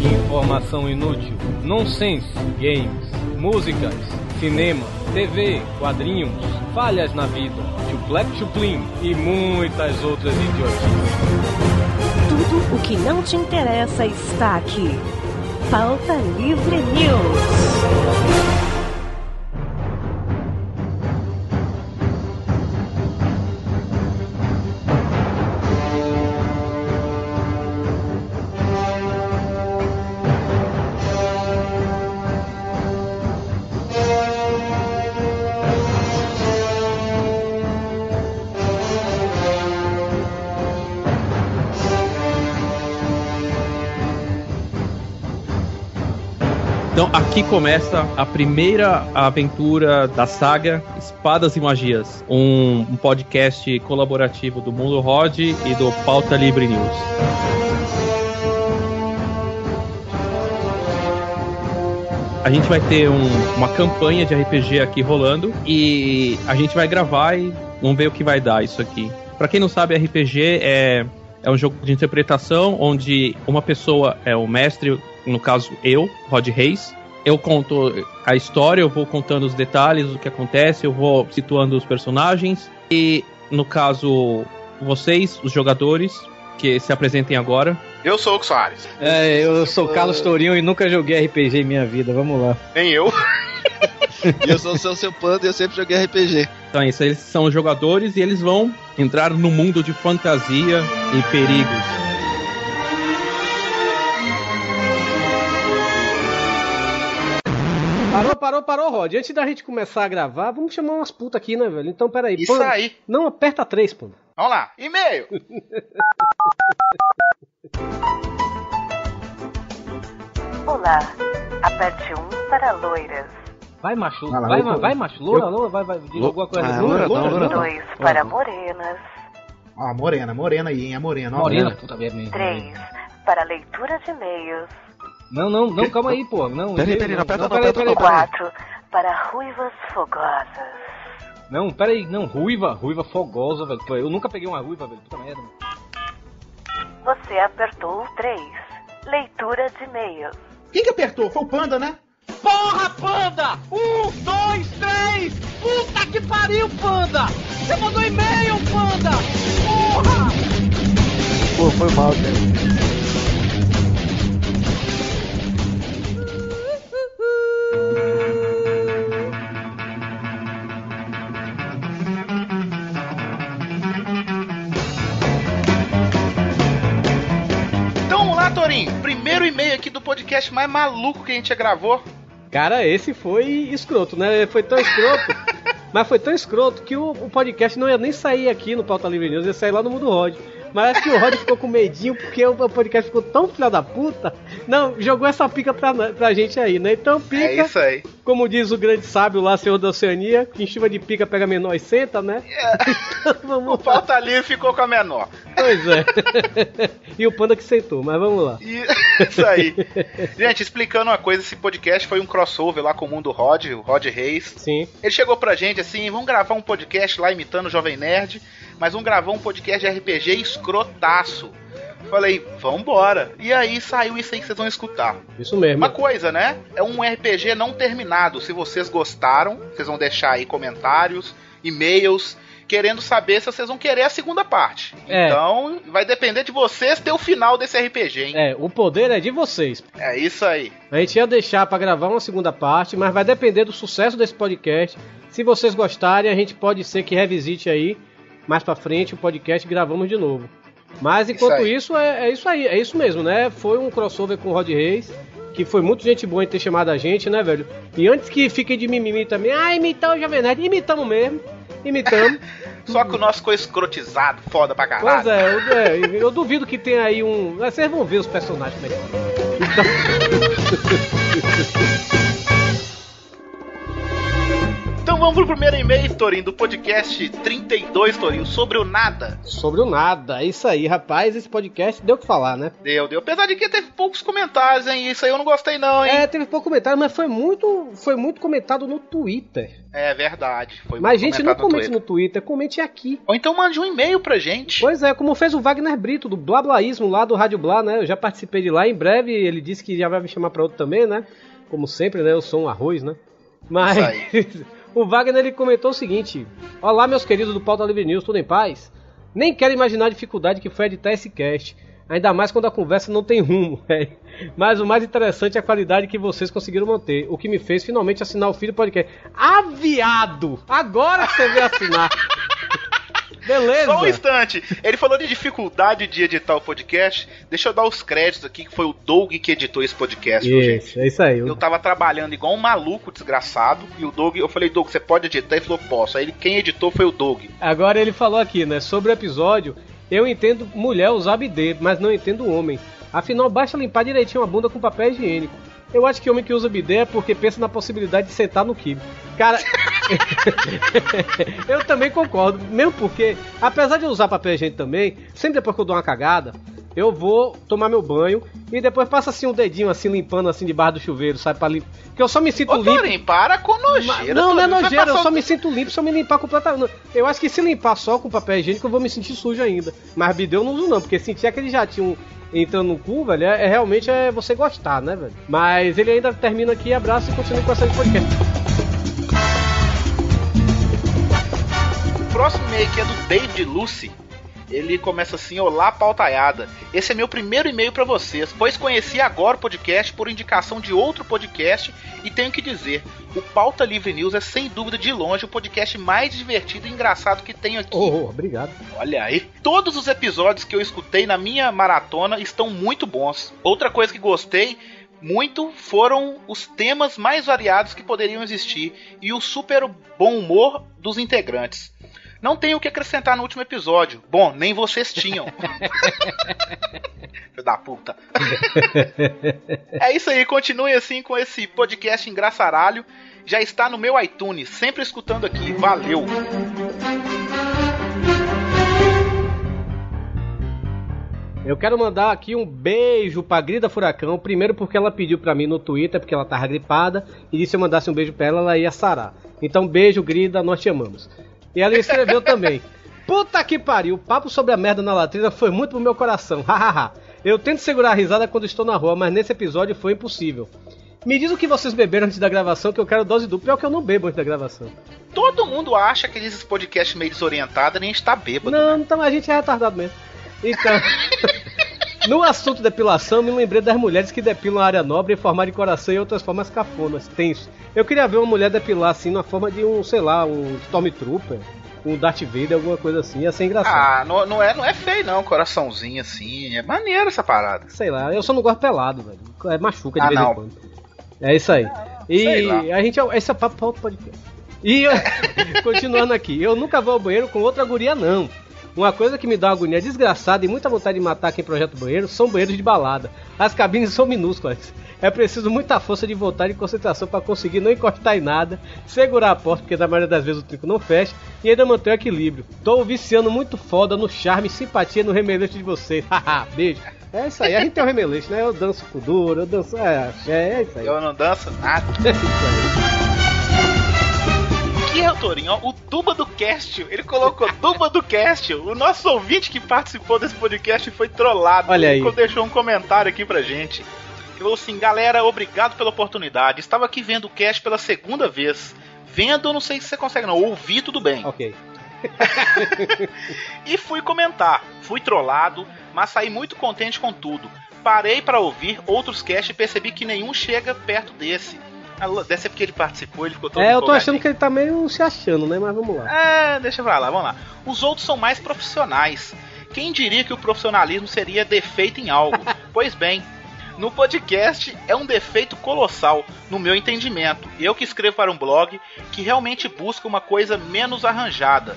Informação inútil, nonsense, games, músicas, cinema, TV, quadrinhos, falhas na vida, chuplec chuplin e muitas outras idiotices. Tudo o que não te interessa está aqui. Pauta Livre News. Aqui começa a primeira aventura da saga Espadas e Magias, um, um podcast colaborativo do Mundo Rod e do Pauta Livre News. A gente vai ter um, uma campanha de RPG aqui rolando e a gente vai gravar e vamos ver o que vai dar isso aqui. Para quem não sabe, RPG é é um jogo de interpretação onde uma pessoa é o mestre, no caso eu, Rod Reis. Eu conto a história, eu vou contando os detalhes, o que acontece, eu vou situando os personagens. E no caso, vocês, os jogadores, que se apresentem agora. Eu sou o Soares. É, eu sou o Carlos Tourinho e nunca joguei RPG em minha vida, vamos lá. Nem eu. e eu sou o seu, seu panda e eu sempre joguei RPG. Então é isso, eles são jogadores e eles vão entrar no mundo de fantasia e perigos. Parou, parou, parou, Rod. Antes da gente começar a gravar, vamos chamar umas putas aqui, né, velho? Então, peraí. Isso panda... aí. Não, aperta três, pô. Vamos lá. E-mail. Olá. Aperte um para loiras. Vai, macho. Vai, vai, vai, vai, macho. Loura, loura, vai, vai. Diz alguma coisa. Ah, loura, loura, loura. Dois para morenas. Ó, morena, morena aí, hein? A morena. Ó, morena, puta merda. Três para leitura de e-mails. Não, não, não, calma aí, pô. Não, peraí, peraí, não, aperta não, peraí, peraí. Quatro para ruivas fogosas. Não, peraí, não, ruiva, ruiva fogosa, velho. Eu nunca peguei uma ruiva, velho. Puta merda. Você apertou o 3. Leitura de e-mails. Quem que apertou? Foi o Panda, né? Porra, Panda! Um, dois, três! Puta que pariu, Panda! Você mandou e-mail, Panda! Porra! Pô, foi mal, cara. Podcast mais maluco que a gente já gravou. Cara, esse foi escroto, né? Foi tão escroto. mas foi tão escroto que o, o, podcast não ia nem sair aqui no Pauta Livre News, ia sair lá no Mundo Rod. Mas acho que o Rod ficou com medinho porque o podcast ficou tão filha da puta. Não, jogou essa pica pra, pra gente aí, né? Então, pica. É isso aí. Como diz o grande sábio lá, senhor da Oceania, que em chuva de pica pega menor e senta, né? É. Então, vamos o pauta livre ficou com a menor. Pois é. e o panda que sentou, mas vamos lá. E... Isso aí. Gente, explicando uma coisa, esse podcast foi um crossover lá com o Mundo Rod, o Rod Reis. Sim. Ele chegou pra gente assim, vamos gravar um podcast lá imitando o Jovem Nerd, mas vamos gravar um podcast de RPG escrotaço. Falei, vambora. E aí saiu isso aí que vocês vão escutar. Isso mesmo. Uma coisa, né? É um RPG não terminado. Se vocês gostaram, vocês vão deixar aí comentários, e-mails querendo saber se vocês vão querer a segunda parte. É. Então, vai depender de vocês ter o final desse RPG, hein? É, o poder é de vocês. É isso aí. A gente ia deixar para gravar uma segunda parte, mas vai depender do sucesso desse podcast. Se vocês gostarem, a gente pode ser que revisite aí mais para frente o podcast gravamos de novo. Mas enquanto isso, isso é, é, isso aí, é isso mesmo, né? Foi um crossover com o Rod Reis, que foi muito gente boa em ter chamado a gente, né, velho? E antes que fiquem de mimimi também, ah, imitar o Jovem Nerd, imitamos mesmo imitamos. Só que o nosso ficou escrotizado, foda pra caralho. Pois é, eu, é, eu duvido que tenha aí um. Vocês vão ver os personagens como é Então... então vamos pro primeiro e-mail, Torinho, do podcast 32, Torinho, sobre o nada. Sobre o nada. É isso aí, rapaz. Esse podcast deu o que falar, né? Deu, deu. Apesar de que teve poucos comentários, hein? Isso aí eu não gostei, não, hein? É, teve pouco comentário, mas foi muito, foi muito comentado no Twitter. É, verdade. Foi mas, gente, não comentado no comente Twitter. no Twitter, comente aqui. Ou então mande um e-mail pra gente. Pois é, como fez o Wagner Brito, do Blablaísmo, lá do Rádio Blá, né? Eu já participei de lá. Em breve ele disse que já vai me chamar pra outro também, né? Como sempre, né? Eu sou um arroz, né? Mas o Wagner ele comentou o seguinte: Olá, meus queridos do Pauta Livre News, tudo em paz? Nem quero imaginar a dificuldade que foi editar esse cast. Ainda mais quando a conversa não tem rumo. Mas o mais interessante é a qualidade que vocês conseguiram manter. O que me fez finalmente assinar o do podcast. Aviado! Agora você veio assinar. Beleza. Só um instante. Ele falou de dificuldade de editar o podcast. Deixa eu dar os créditos aqui, que foi o Doug que editou esse podcast. Isso, é isso aí. Eu tava trabalhando igual um maluco desgraçado. E o Doug, eu falei, Doug, você pode editar? Ele falou, posso. Aí ele, quem editou foi o Doug. Agora ele falou aqui, né? Sobre o episódio, eu entendo mulher usar bidê, mas não entendo homem. Afinal, basta limpar direitinho a bunda com papel higiênico. Eu acho que homem que usa bidê é porque pensa na possibilidade de sentar no kibe. Cara, eu também concordo, mesmo porque, apesar de eu usar papel higiênico também, sempre depois que eu dou uma cagada, eu vou tomar meu banho e depois passa assim um dedinho assim limpando assim debaixo do chuveiro, sabe para limpar. Porque eu só me sinto Ô, limpo. Torinho, para com nojeira. Não, não é nojeira, eu só me sinto limpo se eu me limpar completamente. Eu acho que se limpar só com papel higiênico eu vou me sentir sujo ainda. Mas bidê eu não uso não, porque sentir aquele jatinho entrando no cu, velho, é, é realmente é você gostar, né, velho? Mas ele ainda termina aqui, abraço e continua com essa de podcast. O próximo e-mail aqui é do David Lucy. Ele começa assim: Olá, pautaiada. Esse é meu primeiro e-mail pra vocês, pois conheci agora o podcast por indicação de outro podcast e tenho que dizer: o Pauta Livre News é sem dúvida de longe o podcast mais divertido e engraçado que tenho aqui. Oh, obrigado. Olha aí. Todos os episódios que eu escutei na minha maratona estão muito bons. Outra coisa que gostei muito foram os temas mais variados que poderiam existir e o super bom humor dos integrantes. Não tenho o que acrescentar no último episódio. Bom, nem vocês tinham. Filho da puta. é isso aí, continue assim com esse podcast engraçaralho. Já está no meu iTunes, sempre escutando aqui. Valeu! Eu quero mandar aqui um beijo pra Grida Furacão. Primeiro porque ela pediu pra mim no Twitter, porque ela tava gripada, e disse se eu mandasse um beijo pra ela, ela ia sarar. Então, beijo, Grida, nós te amamos. E ela escreveu também. Puta que pariu, o papo sobre a merda na latrina foi muito pro meu coração. Hahaha. eu tento segurar a risada quando estou na rua, mas nesse episódio foi impossível. Me diz o que vocês beberam antes da gravação, que eu quero dose dupla. Pior que eu não bebo antes da gravação. Todo mundo acha que esses podcasts meio desorientados nem está bêbado. Não, então a gente é retardado mesmo. Então, no assunto depilação, me lembrei das mulheres que depilam a área nobre em forma de coração e outras formas cafonas, tenso. Eu queria ver uma mulher depilar assim na forma de um, sei lá, um Stormtrooper, um Darth Vader, alguma coisa assim, ia ser engraçado. Ah, não, não, é, não é feio não, coraçãozinho assim. É maneiro essa parada. Sei lá, eu só não gosto pelado, velho. É machuca de Ah, vez não. em quando. É isso aí. sei E a gente. Esse é papo pra outro podcast. E eu- continuando aqui, eu nunca vou ao banheiro com outra guria, não. Uma coisa que me dá uma agonia desgraçada e muita vontade de matar quem projeta banheiro são banheiros de balada. As cabines são minúsculas. É preciso muita força de vontade e concentração para conseguir não encostar em nada, segurar a porta, porque na maioria das vezes o trinco não fecha, e ainda manter o equilíbrio. Tô viciando muito foda no charme e simpatia no remeleixo de vocês. Haha, beijo. É isso aí, a gente tem o remeleixo, né? Eu danço com duro, eu danço. É, é, isso aí. Eu não danço nada. É isso aí. Aqui é o Torinho, ó, o Duba do Cast. Ele colocou Duba do Cast. O nosso ouvinte que participou desse podcast foi trollado. Olha aí. Ele deixou um comentário aqui pra gente. Ele falou assim: galera, obrigado pela oportunidade. Estava aqui vendo o cast pela segunda vez. Vendo, não sei se você consegue, não. Ouvi, tudo bem. Ok. E fui comentar. Fui trollado, mas saí muito contente com tudo. Parei pra ouvir outros casts e percebi que nenhum chega perto desse. Deve ser porque ele participou, ele ficou todo É, eu tô achando que ele tá meio se achando, né? Mas vamos lá. É, deixa pra lá, vamos lá. Os outros são mais profissionais. Quem diria que o profissionalismo seria defeito em algo? pois bem, no podcast é um defeito colossal, no meu entendimento. Eu que escrevo para um blog que realmente busca uma coisa menos arranjada.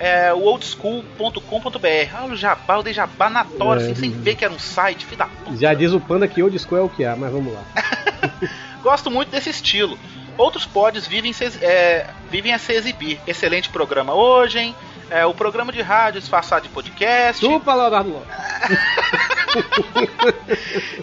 É o oldschool.com.br. Ah, o jabá, eu dei jabá na tora, É. assim, sem ver que era um site, filho da puta. Já diz o Panda que old school é o que há, mas vamos lá. Gosto muito desse estilo. outros pods vivem, se, é, vivem a se exibir. Excelente programa hoje, hein? É, o programa de rádio disfarçado de podcast. Chupa, Leonardo Lopes.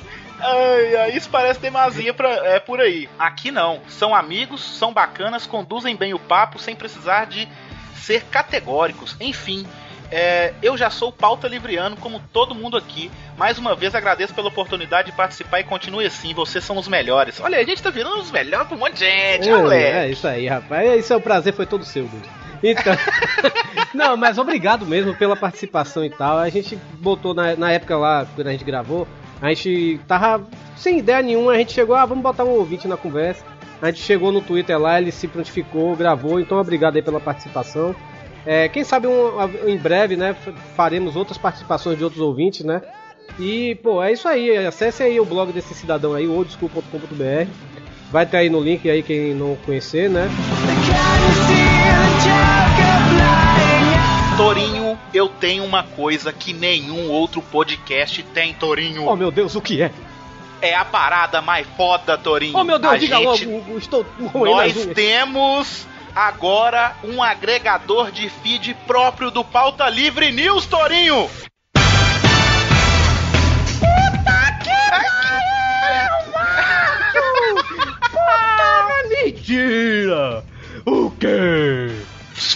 Ai, isso parece demasia pra, é, por aí. Aqui não. São amigos, são bacanas, conduzem bem o papo sem precisar de ser categóricos. Enfim, é, eu já sou pauta livriano, como todo mundo aqui. Mais uma vez agradeço pela oportunidade de participar e continue assim. Vocês são os melhores. Olha, a gente tá virando os melhores pra um monte de gente, olha. é isso aí, rapaz. Esse é o prazer, foi todo seu, Dudu. Então. não, mas obrigado mesmo pela participação e tal. A gente botou na, na época lá, quando a gente gravou, a gente tava sem ideia nenhuma, a gente chegou, ah, vamos botar um ouvinte na conversa. A gente chegou no Twitter lá, ele se prontificou, gravou, então obrigado aí pela participação. É, quem sabe um- em breve, né, faremos outras participações de outros ouvintes, né? E, pô, é isso aí. Acesse aí o blog desse cidadão aí, oldschool.com.br. Vai ter aí no link aí quem não conhecer, né? Torinho, eu tenho uma coisa que nenhum outro podcast tem, Torinho. Oh meu Deus, o que é? É a parada mais foda, Torinho. Oh meu Deus, A diga gente- logo, estou Nós temos agora um agregador de feed próprio do Pauta Livre News, Torinho. Mentira! O quê?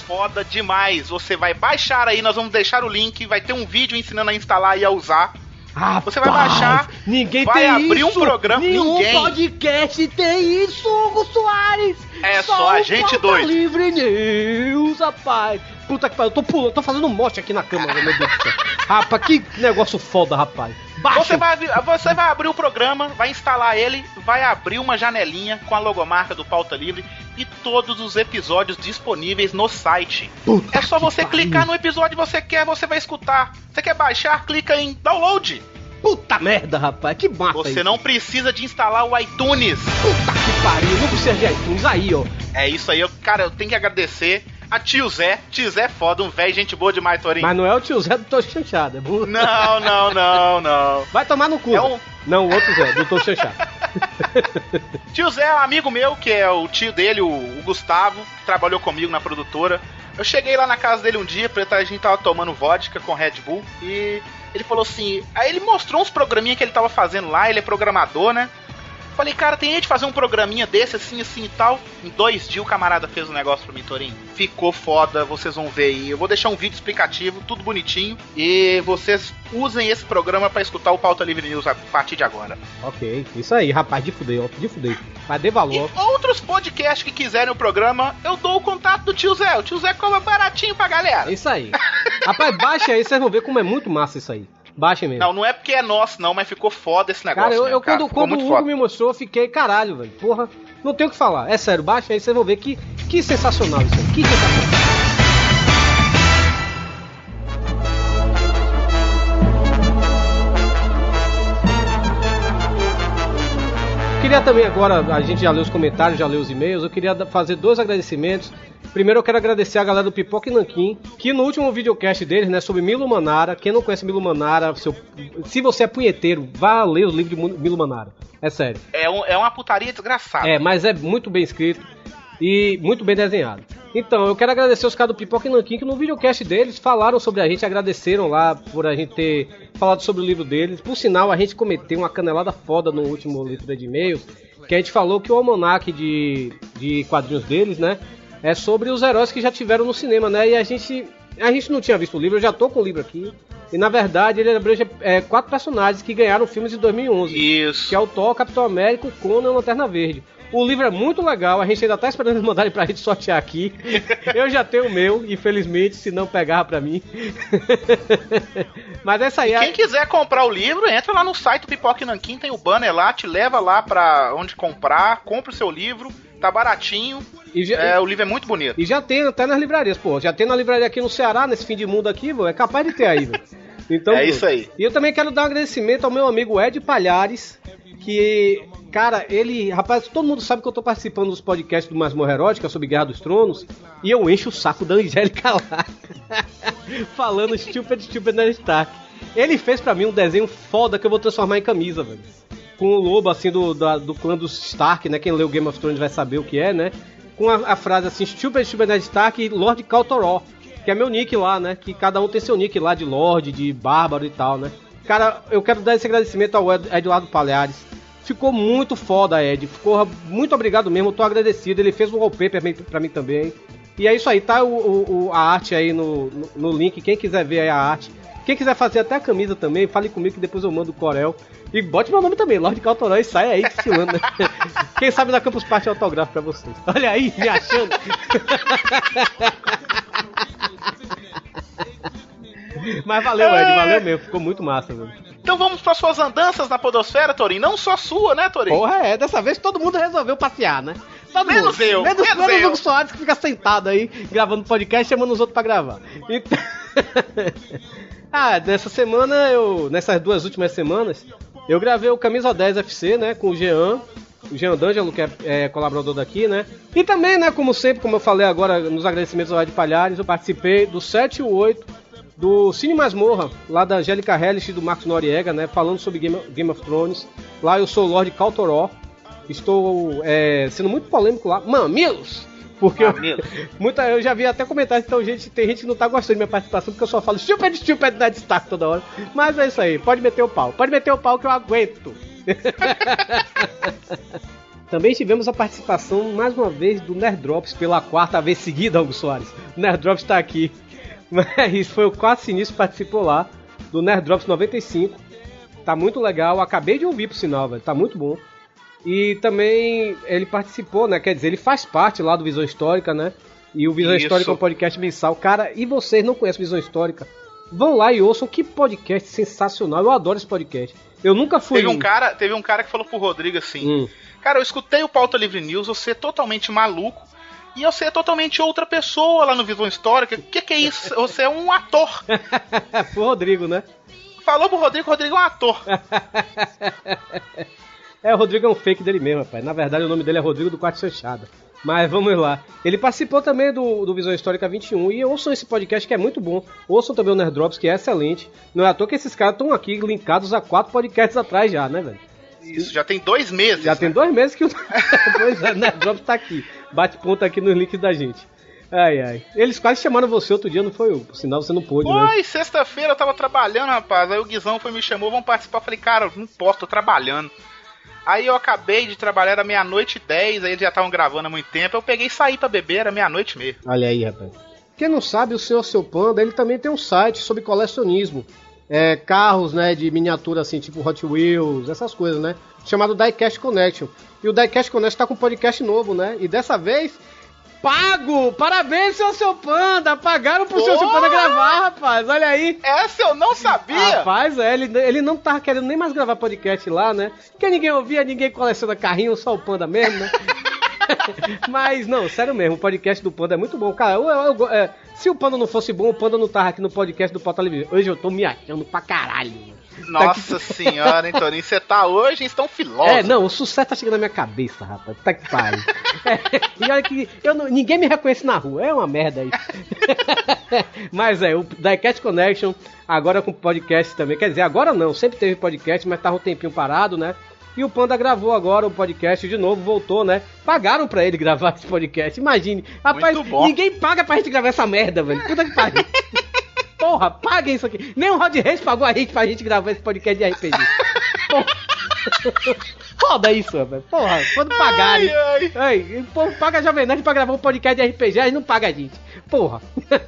Foda demais. Você vai baixar aí, nós vamos deixar o link, vai ter um vídeo ensinando a instalar e a usar. Rapaz, Você vai baixar, ninguém vai tem abrir um isso. programa- Nenhum ninguém. podcast tem isso, Hugo Soares. É só a o gente dois. Livre News, rapaz. Puta que pariu, eu tô pulando, tô fazendo mote aqui na cama, meu Deus do céu. Rapaz, que negócio foda, rapaz. Baixa. Você vai, abrir- você vai abrir o programa, vai instalar ele, vai abrir uma janelinha com a logomarca do Pauta Livre e todos os episódios disponíveis no site. Puta É só você clicar no episódio que você quer, você vai escutar. Você quer baixar, clica em download. Puta merda, rapaz, que massa Você isso. não precisa de instalar o iTunes. Puta que pariu, não precisa de iTunes aí, ó. É isso aí, eu, cara, eu tenho que agradecer a tio Zé. Tio Zé é foda, um velho, gente boa demais, Torinho. Mas não é o tio Zé do Tô Chanchado, é bom. Não, não, não, não. Vai tomar no cu. É um- Não, o outro Zé, do Tô Chanchado. Tio Zé é um amigo meu, que é o tio dele, o, Gustavo, que trabalhou comigo na produtora. Eu cheguei lá na casa dele um dia, a gente tava tomando vodka com Red Bull, e ele falou assim. Aí ele mostrou uns programinha que ele tava fazendo lá, ele é programador, né? Falei, cara, tem de fazer um programinha desse, assim, assim e tal. Em dois dias o camarada fez um negócio pra mim, Torinho. Ficou foda, vocês vão ver aí. Eu vou deixar um vídeo explicativo, tudo bonitinho. E vocês usem esse programa pra escutar o Pauta Livre News a partir de agora. ok, isso aí, rapaz, de fuder, ó, de fuder. Mas dê E valor. outros podcasts que quiserem o programa, eu dou o contato do tio Zé. O tio Zé cobra baratinho pra galera. isso aí. rapaz, baixa aí, vocês vão ver como é muito massa isso aí. Baixem mesmo. Não, não é porque é nosso, não, mas ficou foda esse negócio. cara, eu, mesmo, eu cara. quando, o Hugo foda. me mostrou, eu fiquei, caralho, velho. Porra, não tem o que falar. É sério, baixa aí, vocês vão ver que, que sensacional isso aí. Que sensacional. Queria também agora, a gente já leu os comentários, já leu os e-mails, eu queria fazer dois agradecimentos. Primeiro eu quero agradecer a galera do Pipoca e Nanquim, que no último videocast deles, né, sobre Milo Manara, quem não conhece Milo Manara, seu- se você é punheteiro, vá ler os livros de Milo Manara. É sério. É, um- é uma putaria desgraçada. É, mas é muito bem escrito e muito bem desenhado. Então, eu quero agradecer os caras do Pipoca e Nanquim que no videocast deles falaram sobre a gente, agradeceram lá por a gente ter falado sobre o livro deles. Por sinal, a gente cometeu uma canelada foda no último leitura de e-mails, que a gente falou que o almanac de, de quadrinhos deles, né, é sobre os heróis que já tiveram no cinema, né, e a gente, a gente não tinha visto o livro, eu já tô com o livro aqui, e na verdade ele abrange é, quatro personagens que ganharam filmes em 2011 Isso. que é o Thor, Capitão América, o Conan e a Lanterna Verde. O livro é muito legal, a gente ainda tá esperando eles mandarem pra gente sortear aqui. Eu já tenho o meu, infelizmente, se não pegar pra mim. Mas essa aí Quem é. quiser comprar o livro, entra lá no site do Pipoca e Nanquim, tem o banner lá, te leva lá pra onde comprar, compra o seu livro, tá baratinho, E já, é, o livro é muito bonito. e já tem até nas livrarias, pô. Já tem na livraria aqui no Ceará, nesse fim de mundo aqui, vô, é capaz de ter aí, velho. Então, É pô. isso aí. E eu também quero dar um agradecimento ao meu amigo Ed Palhares, que, cara, ele. Rapaz, todo mundo sabe que eu tô participando dos podcasts do Masmorra Erótica sobre Guerra dos Tronos, e eu encho o saco da Angélica lá, falando stupid, stupid Ned Stark. Ele fez pra mim um desenho foda que eu vou transformar em camisa, velho. Com o lobo, assim, do, da- do clã dos Stark, né? Quem leu Game of Thrones vai saber o que é, né? Com a, a frase assim, Stupid, Stupid Ned Stark e Lord Caltoró, que é meu nick lá, né? Que cada um tem seu nick lá de Lord, de Bárbaro e tal, né? Cara, eu quero dar esse agradecimento ao Ed- Eduardo Palhares. Ficou muito foda, Ed. Ficou muito obrigado mesmo, tô agradecido. Ele fez um wallpaper pra mim, também. E é isso aí, tá o, o- a arte aí no, no, no link. Quem quiser ver a arte. Quem quiser fazer até a camisa também, fale comigo que depois eu mando o Corel. E bote meu nome também, Lorde e sai aí desfilando. né? Quem sabe na Campus Party autógrafo pra vocês. Olha aí, me achando. Mas valeu, Ed, valeu mesmo. Ficou muito massa, velho. Então vamos para suas andanças na podosfera, Torinho. Não só sua, né, Torinho? Porra, é, dessa vez todo mundo resolveu passear, né? Todo Menos mundo. eu, Menos, menos menos eu. o Hugo Soares que fica sentado aí, gravando podcast, chamando os outros pra gravar. Então... ah, nessa semana, eu. Nessas duas últimas semanas, eu gravei o Camisa 10 FC, né? Com o Jean. O Jean D'Angelo, que é, é colaborador daqui, né? E também, né, como sempre, como eu falei agora nos agradecimentos ao Ed Palhares, eu participei do 7 e o 8 do Cine Masmorra, lá da Angélica Hellish e do Marcos Noriega, né? Falando sobre Game, Game of Thrones. Lá eu sou o Lord Caltoró. Estou é, sendo muito polêmico lá. Mamilos! Porque eu, muita, eu já vi até comentários, então gente, tem gente que não tá gostando de minha participação, porque eu só falo stupid, stupid, Ned Stark toda hora. Mas é isso aí, pode meter o pau. Pode meter o pau que eu aguento. Também tivemos a participação, mais uma vez, do Nerd Drops pela quarta vez seguida, Hugo Soares. O Nerd Drops tá aqui. Mas foi o quarto sinistro que participou lá, do Nerd Drops 95. Tá muito legal, acabei de ouvir por sinal, velho, tá muito bom. E também ele participou, né? Quer dizer, ele faz parte lá do Visão Histórica, né? E o Visão Isso. Histórica é um podcast mensal. Cara, e vocês não conhecem Visão Histórica? Vão lá e ouçam que podcast sensacional. Eu adoro esse podcast. Eu nunca fui. Teve um, cara, teve um cara que falou pro Rodrigo assim: Hum. Cara, eu escutei o Pauta Livre News, você é totalmente maluco. E você é totalmente outra pessoa lá no Visão Histórica. O que, que é isso? Você é um ator. Pro Rodrigo, né? Falou pro Rodrigo, o Rodrigo é um ator. É, o Rodrigo é um fake dele mesmo, rapaz. Na verdade, o nome dele é Rodrigo do Quarto Fechada. Mas vamos lá. Ele participou também do, do Visão Histórica 21 e ouçam esse podcast que é muito bom. Ouçam também o Nerd Drops, que é excelente. Não é à toa que esses caras estão aqui linkados a quatro podcasts atrás já, né, velho? Isso, já tem dois meses. Já né? tem dois meses que o Nerd Drops tá aqui. Bate ponta aqui nos links da gente. Ai, ai. Eles quase chamaram você outro dia, não foi? Por sinal, você não pôde, né? Foi, sexta-feira eu tava trabalhando, rapaz. Aí o Guizão foi me chamou, vamos participar. Eu falei, cara, não posso, tô trabalhando. Aí eu acabei de trabalhar, era meia-noite e dez, aí eles já estavam gravando há muito tempo. Eu peguei e saí pra beber, era meia-noite mesmo. Olha aí, rapaz. Quem não sabe, o senhor Seu Panda, ele também tem um site sobre colecionismo. É, carros, né, de miniatura assim, tipo Hot Wheels, essas coisas, né? Chamado Diecast Connection. E o Diecast Connection tá com um podcast novo, né? E dessa vez, pago! Parabéns, senhor Seu Panda! Pagaram pro senhor Seu Panda gravar, rapaz! Olha aí! Essa eu não sabia! Rapaz, é, ele, ele não tava querendo nem mais gravar podcast lá, né? Porque ninguém ouvia, ninguém coleciona carrinho, só o Panda mesmo, né? Mas, não, sério mesmo, o podcast do Panda é muito bom. Cara, eu, eu- eu- é, se o Panda não fosse bom, o Panda não tava aqui no podcast do Pauta Livre. Hoje eu tô me achando pra caralho. Mano. Nossa senhora, hein, Toninho? Você tá hoje, estão filósofos. É, não, o sucesso tá chegando na minha cabeça, rapaz. Tá que pariu. É, e olha que eu não- ninguém me reconhece na rua. É uma merda isso. mas é, o Diecast Connection, agora com podcast também. Quer dizer, agora não, sempre teve podcast, mas tava um tempinho parado, né? E o Panda gravou agora o podcast de novo, voltou, né? Pagaram pra ele gravar esse podcast. Imagine. Rapaz, ninguém paga pra gente gravar essa merda, velho. Puta que pariu. Porra, paguem isso aqui. Nem o Rod Reis pagou a gente pra gente gravar esse podcast de RPG. Porra. Foda isso, rapaz. Porra, quando pagarem. Ai, ai. O povo paga a Jovem Nerd pra gravar um podcast de RPG, aí não paga a gente. Porra.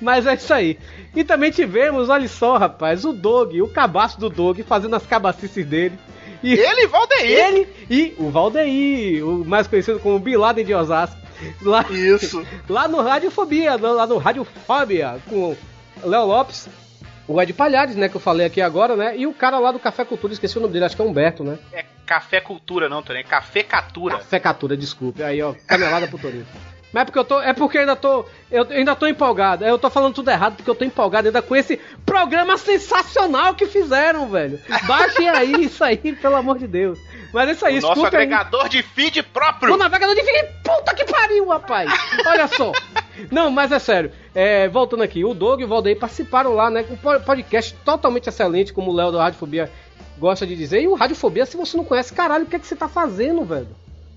Mas é isso aí. E também tivemos, olha só, rapaz, o Dog, o cabaço do Dog, fazendo as cabacices dele. E Ele e Valdeir. ele e o Valdeir, o mais conhecido como Bin Laden de Osasco. Lá, Isso. lá no Radiofobia, lá no Radiofobia, com o Léo Lopes, o Ed Palhares, né, que eu falei aqui agora, né, e o cara lá do Café Cultura, esqueci o nome dele, acho que é Humberto, né? É café cultura, não, Toninho. É café catura. Café Catura, desculpe. Aí, ó, canelada pro Torinho. Mas é porque eu tô. É porque eu ainda tô. Eu ainda tô empolgado. Eu tô falando tudo errado porque eu tô empolgado ainda com esse programa sensacional que fizeram, velho. Baixem aí isso aí, pelo amor de Deus. Mas é isso aí, O nosso escuta aí. agregador de feed próprio. O navegador de feed, puta que pariu, rapaz! Olha só. Não, mas é sério. É, voltando aqui, o Doug e o Valdeir participaram lá, né? Com um po- podcast totalmente excelente, como o Léo da Radiofobia gosta de dizer. E o Radiofobia, se você não conhece, caralho, o que, é que você tá fazendo, velho?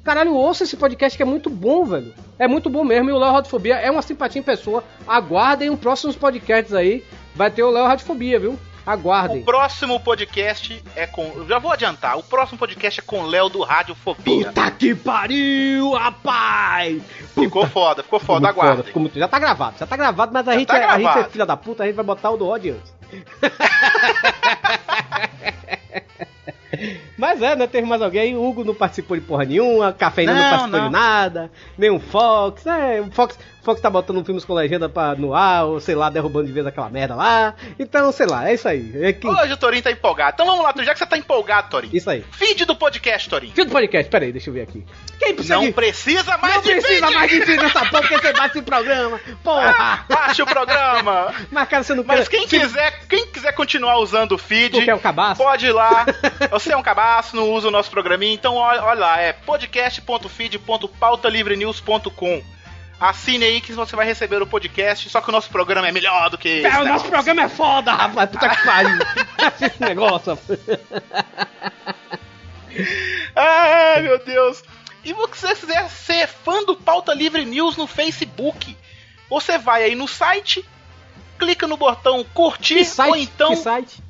Caralho, ouça esse podcast que é muito bom, velho. É muito bom mesmo. E o Léo Radiofobia é uma simpatia em pessoa. Aguardem os próximos podcasts aí. Vai ter o Léo Radiofobia, viu? Aguardem. O próximo podcast é com. Já vou adiantar. O próximo podcast é com o Léo do Radiofobia. Puta que pariu, rapaz! Ficou foda, ficou foda, Ficou muito aguarda. muito- Já tá gravado, já tá gravado, mas a, Já gente, tá é, a gente é filha da puta, a gente vai botar o do Rod antes. Mas é, né? Teve mais alguém. O Hugo não participou de porra nenhuma, Cafeína não, Não, participou não. de nada, nem o Fox. É, o Fox, Fox tá botando filmes com legenda pra, no ar, ou sei lá, derrubando de vez aquela merda lá. Então, sei lá, é isso aí. É que, Hoje o Torinho tá empolgado. Então vamos lá, já que você tá empolgado, Torinho. isso aí. Feed do podcast, Torinho. Fio do podcast, peraí, deixa eu ver aqui. Quem precisa Não de... precisa mais Não de precisa feed. mais de feed nessa porra, porque você bate esse programa. Porra! Baixa o programa. Mas, cara, você não Mas quer- quem quiser, quem quiser continuar usando o feed, Tu quer o cabaço? pode ir lá. Você é um cabaço, não usa o nosso programinha, então olha, olha lá, é podcast.feed.pautalivrenews.com. Assine aí que você vai receber o podcast, só que o nosso programa é melhor do que. É, o nosso programa é foda, rapaz. Puta que pariu. Esse negócio. Ai, meu Deus. E você quiser ser fã do Pauta Livre News no Facebook, você vai aí no site, clica no botão curtir, Que site? ou então Que site?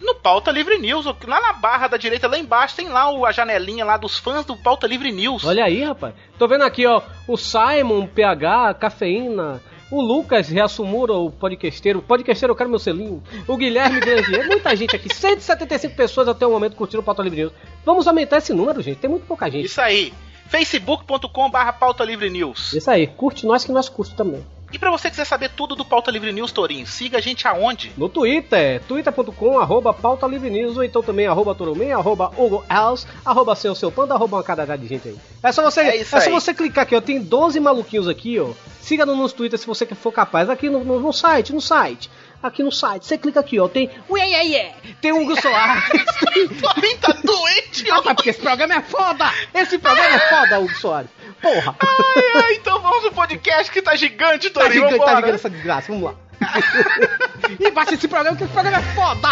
No Pauta Livre News, lá na barra da direita, lá embaixo, tem lá a janelinha lá dos fãs do Pauta Livre News. Olha aí, rapaz. Tô vendo aqui, ó. O Simon, PH, Cafeína. O Lucas Reassumura, o podcasteiro. O podcasteiro, eu quero meu selinho. O Guilherme Grandier. Muita gente aqui. 175 pessoas até o momento curtindo o Pauta Livre News. Vamos aumentar esse número, gente. Tem muito pouca gente. Isso aí. facebook.com barra Pauta Livre News. Isso aí. Curte nós que nós curte também. E pra você que quiser saber tudo do Pauta Livre News, Torinho, siga a gente aonde? No Twitter, twitter.com, arroba pauta livre news, ou então também arroba Torumen, arroba Hugo Els, arroba seu seu panda, arroba uma cadagada de gente aí. É só você, É é isso só você clicar aqui, ó. Tem 12 maluquinhos aqui, ó. Siga no nos Twitter se você for capaz. Aqui no, no, no site, no site. Aqui no site, você clica aqui, ó. Tem. Ué, ué, ué. Tem o Hugo Soares. Torinho tá doente, ó. Rapaz, porque esse programa é foda! Esse programa é foda, Hugo Soares. Porra! Ai, ai, então vamos pro podcast que tá gigante, Tá Torinho. gigante, tá gigante essa desgraça, vamos lá. e baixa esse programa, que esse programa é foda!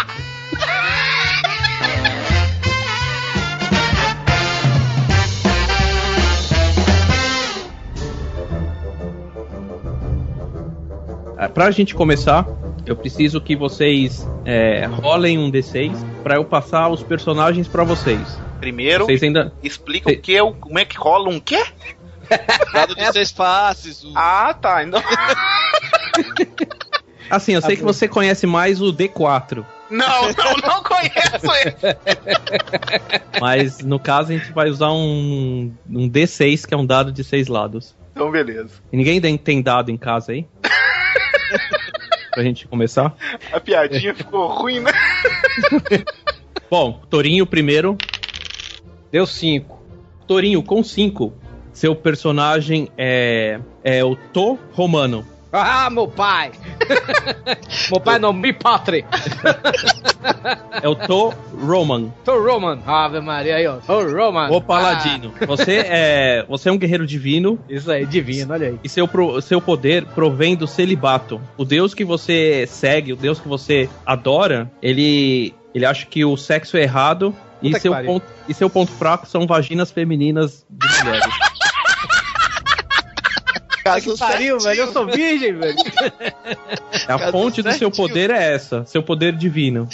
Ah, Pra gente começar, eu preciso que vocês é, rolem um D6 pra eu passar os personagens pra vocês. Primeiro, Vocês ainda. explica o que é o. Como é que rola um quê? Dado de seis faces. O... Ah, tá. Então... Assim, eu sei que você conhece mais o D4, Não, não, não conheço ele. mas no caso a gente vai usar um, um D6, que é um dado de seis lados. Então, beleza. E ninguém tem- tem dado em casa aí? Pra gente começar? A piadinha ficou ruim, né? Bom, Torinho primeiro. Deu 5. Torinho, com 5, seu personagem é, é o To Romano. Ah, meu pai! meu pai não, me patre! É o To Roman, Tô Roman! Ave Maria aí, ó. Tô Roman! o Paladino. Você é, você é um guerreiro divino Ah, isso aí, divino, olha aí. e seu, pro- seu poder provém do celibato. O deus que você segue, o deus que você adora, ele, ele acha que o sexo é errado Puta e seu, pariu. ponto, e seu ponto fraco são vaginas femininas de mulheres. Caso Pariu, velho, eu sou virgem, velho. A fonte do seu certinho. poder é essa, seu poder divino.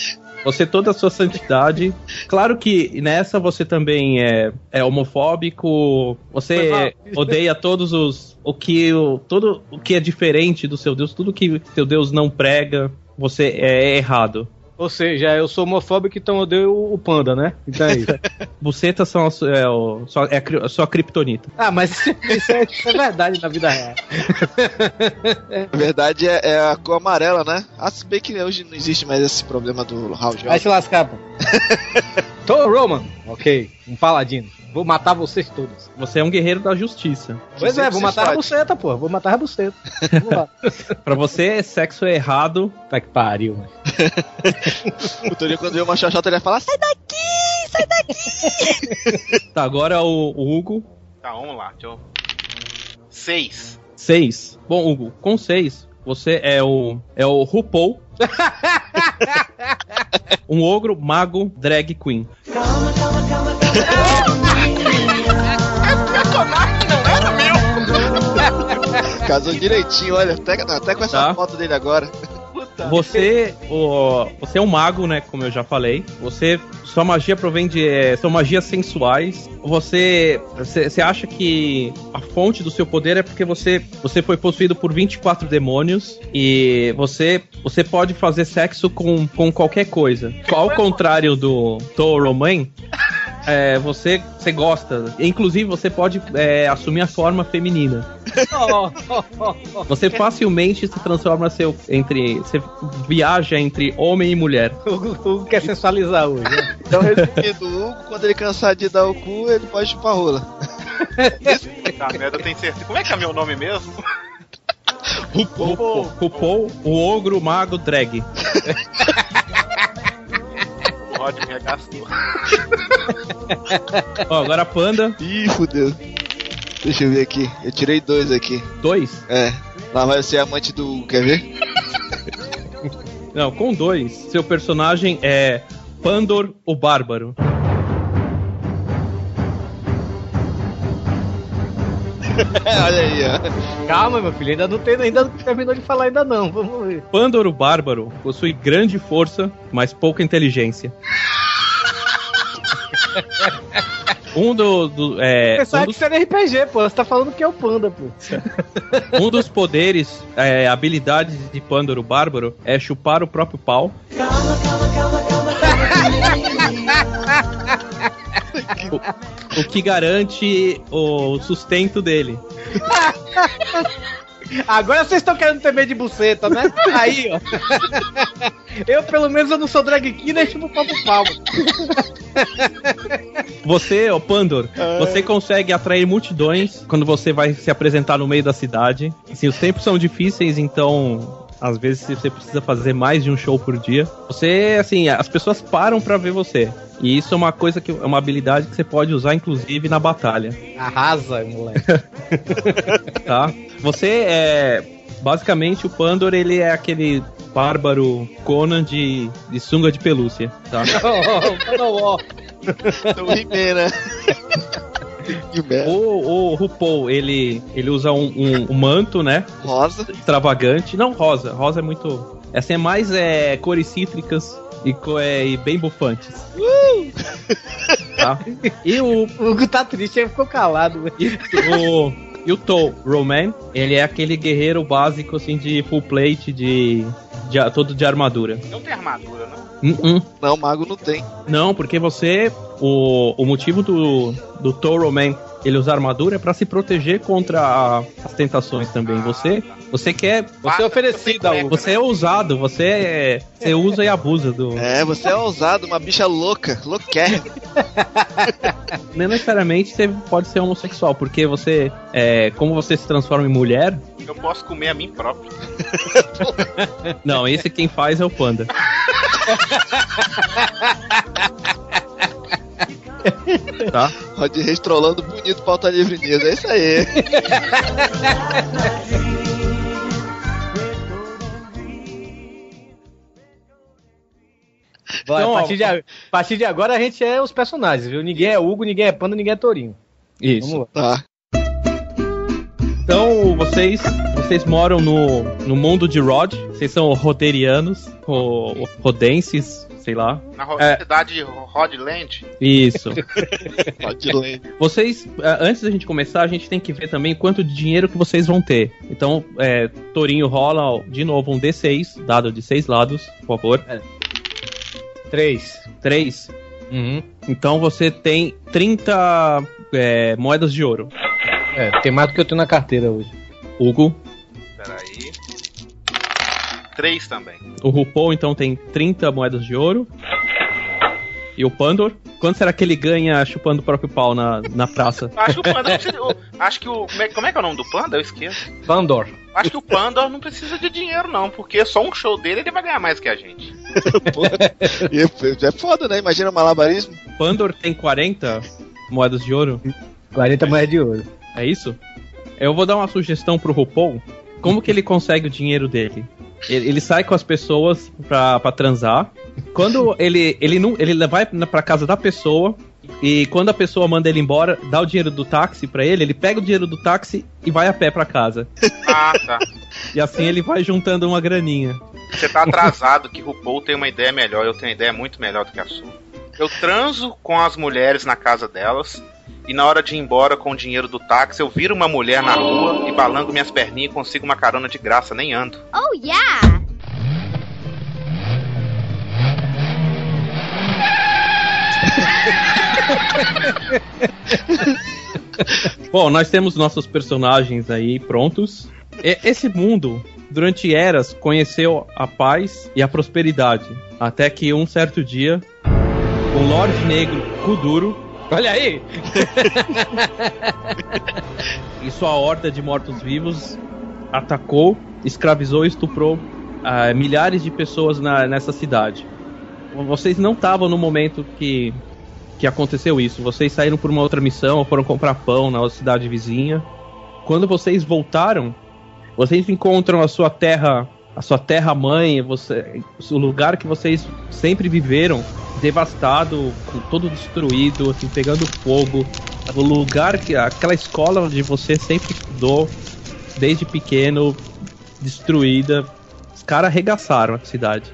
Você toda a sua santidade. Claro que nessa você também é, é homofóbico. Você odeia todos os o que o todo o que é diferente do seu Deus, tudo que seu Deus não prega, você é errado. Ou seja, eu sou homofóbico, então eu odeio o panda, né? Então é isso. Bucetas são é, o, só, é a, sua criptonita. ah, mas isso é, isso é verdade na vida real. Na verdade é, é a cor amarela, né? Ah, se bem que hoje não existe mais esse problema do Raul Vai Jorge. se lascar, pô. Tô Roman. Ok, um paladino. Vou matar vocês todos. Você é um guerreiro da justiça. Pois é, vou matar a buceta, pô. Vou matar a buceta. Vamos lá. Pra você, sexo é errado. Tá que pariu, mano. O Torinho, quando vê uma xoxota, ele vai falar: sai Tá, agora o, o Hugo. Tá, vamos lá. Deixa eu... Seis. 6. Bom, Hugo, com 6, você é o é o RuPaul um ogro, mago, drag queen. personagem não era meu. Casou direitinho, olha, até, até com essa Tá. foto dele agora. Você, o, você é um mago, né? Como eu já falei. Você, sua magia provém de, é, são magias sensuais. Você, você, acha que a fonte do seu poder é porque você, você foi possuído por 24 demônios e você, você pode fazer sexo com, com qualquer coisa. Ao contrário do Toroman, é, você, você gosta. Inclusive, você pode é, assumir a forma feminina. Você facilmente se transforma seu entre. Você viaja entre homem e mulher. O Hugo quer sensualizar hoje. né? Então, resumindo, o Hugo, quando ele cansar de dar o cu, ele pode chupar rola. Tá, merda, eu tenho certeza. Como é que é meu nome mesmo? RuPaul, RuPaul, o ogro, o mago, drag. Me. Ó, agora panda, Ih, fudeu. Deixa eu ver aqui. Eu tirei dois aqui. dois. É. Lá vai ser amante do quer ver? Não, com dois. Seu personagem é Pandor, o Bárbaro. olha aí, ó. Calma, meu filho, ainda não, tem, ainda não terminou de falar ainda não. Vamos ver. Pandor, o Bárbaro, possui grande força, mas pouca inteligência. Um do, do- é, Pensava um que dos, seria RPG, pô. Você tá falando que é o panda, pô. um dos poderes, é, habilidades de Pandor, o Bárbaro, é chupar o próprio pau. O, o que garante o sustento dele. Agora vocês estão querendo ter medo de buceta, né? Aí, ó. Eu, pelo menos, eu não sou drag queen, nem chupo papo palmo. Você, ô Pandor, você consegue atrair multidões quando você vai se apresentar no meio da cidade. Assim, os tempos são difíceis, então às vezes você precisa fazer mais de um show por dia. Você, assim, as pessoas param pra ver você. E isso é uma coisa que é uma habilidade que você pode usar inclusive na batalha, Arrasa, moleque. tá? Você é basicamente o Pandor, ele é aquele bárbaro Conan de, de sunga de pelúcia, tá? He-Man, né? He-Man. O, o RuPaul, ele, ele usa um, um- um manto, né? Rosa. extravagante. Não rosa. Rosa é muito. Essa é mais é, cores cítricas e, é, e bem bufantes. Tá? E o, O Hugo tá triste, ele ficou calado. e o, e o Toe Roman, ele é aquele guerreiro básico assim de full plate, de, de todo de armadura. Não tem armadura, né? Uh-uh. Não, mago não tem. Não, porque você. O, o motivo do, do Toro Man ele usar armadura é pra se proteger contra a- as tentações também. Você, você quer. Você é oferecido. Você é ousado, você é, você usa e abusa do. É, você é ousado, uma bicha louca, louquer. Não necessariamente você pode ser homossexual, porque você, é, como você se transforma em mulher, Eu posso comer a mim próprio. não, esse quem faz é o panda. tá? Rod Reis trollando bonito pauta livre news. É isso aí. Vai, Então, a, partir de, a partir de agora a gente é os personagens, viu? Ninguém é Hugo, ninguém é Panda, ninguém é Torinho. Isso. Vamos lá. Tá. Então, vocês, vocês moram no, no mundo de Rod, vocês são roderianos, ou rodenses, sei lá. Na É. cidade Rodland. Isso. Rod Lane. Vocês, eh, antes da gente começar, a gente tem que ver também quanto de dinheiro que vocês vão ter. Então, é, Torinho rola de novo um D6, dado de seis lados, por favor. Três. Três. Uhum. Então você tem 30 é, moedas de ouro. É, tem mais do que eu tenho na carteira hoje. Hugo. Peraí. Três também. O RuPaul, então, tem 30 moedas de ouro. E o Pandor? Quanto será que ele ganha chupando o próprio pau na, na praça? Acho que o Panda não precisa. o- Acho que o. Como é, como é que é o nome do Panda? Eu esqueço. Pandor. Acho que o Panda não precisa de dinheiro, não, porque só um show dele ele vai ganhar mais que a gente. É foda, né? Imagina malabarismo. Pandor tem 40 moedas de ouro. 40 moedas de ouro. É isso? Eu vou dar uma sugestão pro RuPaul. Como que ele consegue o dinheiro dele? Ele, sai com as pessoas pra, pra transar. Quando ele, ele não ele vai pra casa da pessoa e quando a pessoa manda ele embora, dá o dinheiro do táxi pra ele, ele pega o dinheiro do táxi e vai a pé pra casa. Ah, tá. E assim ele vai juntando uma graninha. Você tá atrasado que RuPaul tem uma ideia melhor, eu tenho uma ideia muito melhor do que a sua. Eu transo com as mulheres na casa delas e na hora de ir embora com o dinheiro do táxi, eu viro uma mulher na rua e balango minhas perninhas e consigo uma carona de graça, nem ando. Oh, yeah! Bom, nós temos nossos personagens aí prontos. E- esse mundo, durante eras, conheceu a paz e a prosperidade. Até que um certo dia, um Lorde Negro Kuduro Olha aí! e sua horda de mortos-vivos atacou, escravizou e estuprou ah, milhares de pessoas na- nessa cidade. Vocês não estavam no momento que, que aconteceu isso. Vocês saíram por uma outra missão ou foram comprar pão na cidade vizinha. Quando vocês voltaram, vocês encontram a sua terra, a sua terra mãe, você, o lugar que vocês sempre viveram, devastado, todo destruído, assim, pegando fogo. O lugar que aquela escola onde você sempre estudou desde pequeno destruída. Os caras arregaçaram a cidade.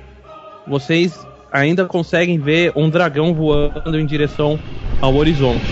Vocês ainda conseguem ver um dragão voando em direção ao horizonte.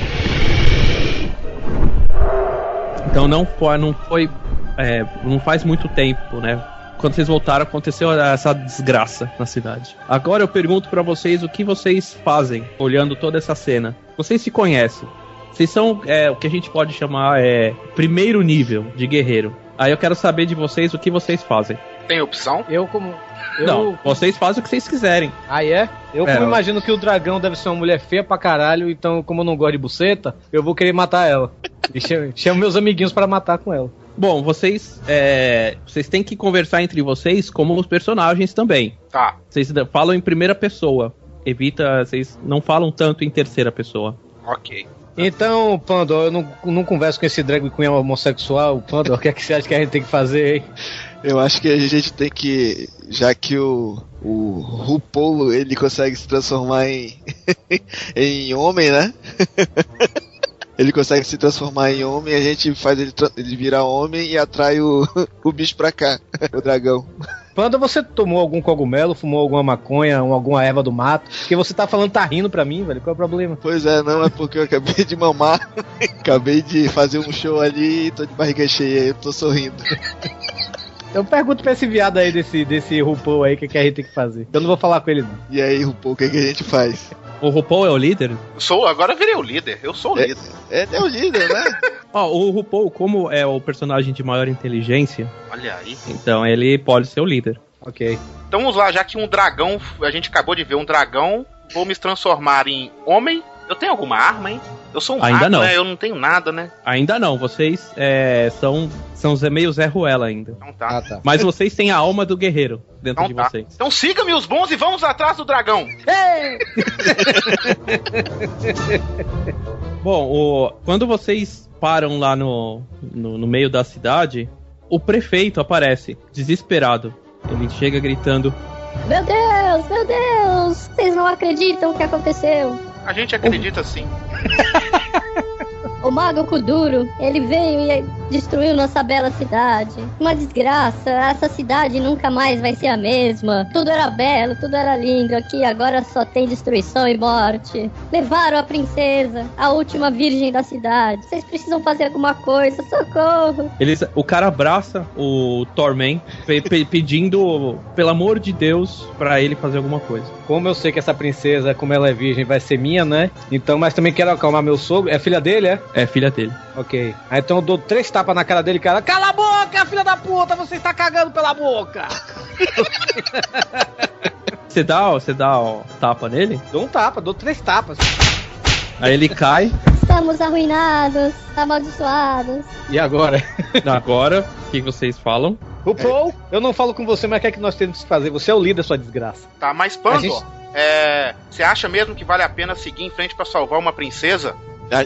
Então não foi, não foi, é, não faz muito tempo, né? Quando vocês voltaram, aconteceu essa desgraça na cidade. Agora eu pergunto pra vocês o que vocês fazem olhando toda essa cena. Vocês se conhecem? Vocês são é, o que a gente pode chamar é primeiro nível de guerreiro. Aí eu quero saber de vocês o que vocês fazem. Tem opção? Eu como. Eu... Não, vocês fazem o que vocês quiserem. Ah, é? Eu É, como eu- imagino que o dragão deve ser uma mulher feia pra caralho, então como eu não gosto de buceta, eu vou querer matar ela. E chamo, chamo meus amiguinhos pra matar com ela. Bom, vocês é, vocês têm que conversar entre vocês como os personagens também. Tá. Vocês falam em primeira pessoa. Evita, vocês não falam tanto em terceira pessoa. Ok. Então, Pandor, eu não, não converso com esse drag queen homossexual. Pandor, o que é que você acha que a gente tem que fazer, hein? Eu acho que a gente tem que. Já que o. O RuPaul ele consegue se transformar em. em homem, né? ele consegue se transformar em homem, a gente faz ele, ele virar homem e atrai o, o bicho pra cá, o dragão. Panda, você tomou algum cogumelo, fumou alguma maconha, ou alguma erva do mato? Porque você tá falando, tá rindo pra mim, velho. Qual é o problema? Pois é, não é porque eu acabei de mamar, acabei de fazer um show ali e tô de barriga cheia, eu tô sorrindo. Eu pergunto pra esse viado aí desse, desse RuPaul aí o que, que a gente tem que fazer. Eu não vou falar com ele, não. E aí, RuPaul, o que, que a gente faz? O RuPaul é o líder? Eu sou, agora virei o líder. Eu sou o É. líder. É, é o líder, né? Ó, o RuPaul, como é o personagem de maior inteligência, Olha aí. então ele pode ser o líder. Ok. Então vamos lá, já que um dragão, a gente acabou de ver um dragão, vou me transformar em homem. Eu tenho alguma arma, hein? Eu sou um Ainda rato, não. né? Eu não tenho nada, né? Ainda não, vocês é, são, são Zé- meio Zé Ruela ainda. Então tá. tá. Mas vocês têm a alma do guerreiro dentro Então de tá. vocês. Então siga-me os bons e vamos atrás do dragão. Bom, o- quando vocês param lá no, no, no meio da cidade, o prefeito aparece, desesperado. Ele chega gritando: Meu Deus, meu Deus! Vocês não acreditam o que aconteceu? A gente acredita sim. O Mago Kuduro, ele veio e destruiu nossa bela cidade. Uma desgraça, essa cidade nunca mais vai ser a mesma. Tudo era belo, tudo era lindo. Aqui agora só tem destruição e morte. Levaram a princesa, a última virgem da cidade. Vocês precisam fazer alguma coisa, socorro! Eles, o cara abraça o Torment, pe- pe- pedindo, pelo amor de Deus, pra ele fazer alguma coisa. Como eu sei que essa princesa, como ela é virgem, vai ser minha, né? Então, mas também quero acalmar meu sogro. É filha dele, é? É filha dele. Ok. Aí então eu dou três tapas na cara dele, cara. Cala a boca, filha da puta! Você está cagando pela boca! Você dá, você dá ó, tapa nele, Dou um tapa, dou três tapas. aí ele cai. Estamos arruinados, amaldiçoados. E agora? Agora, o que vocês falam? O Paul, eu não falo com você, mas o que é que nós temos que fazer? Você é o líder, sua desgraça. Tá, mas Pandor, A gente- é, você acha mesmo que vale a pena seguir em frente pra salvar uma princesa?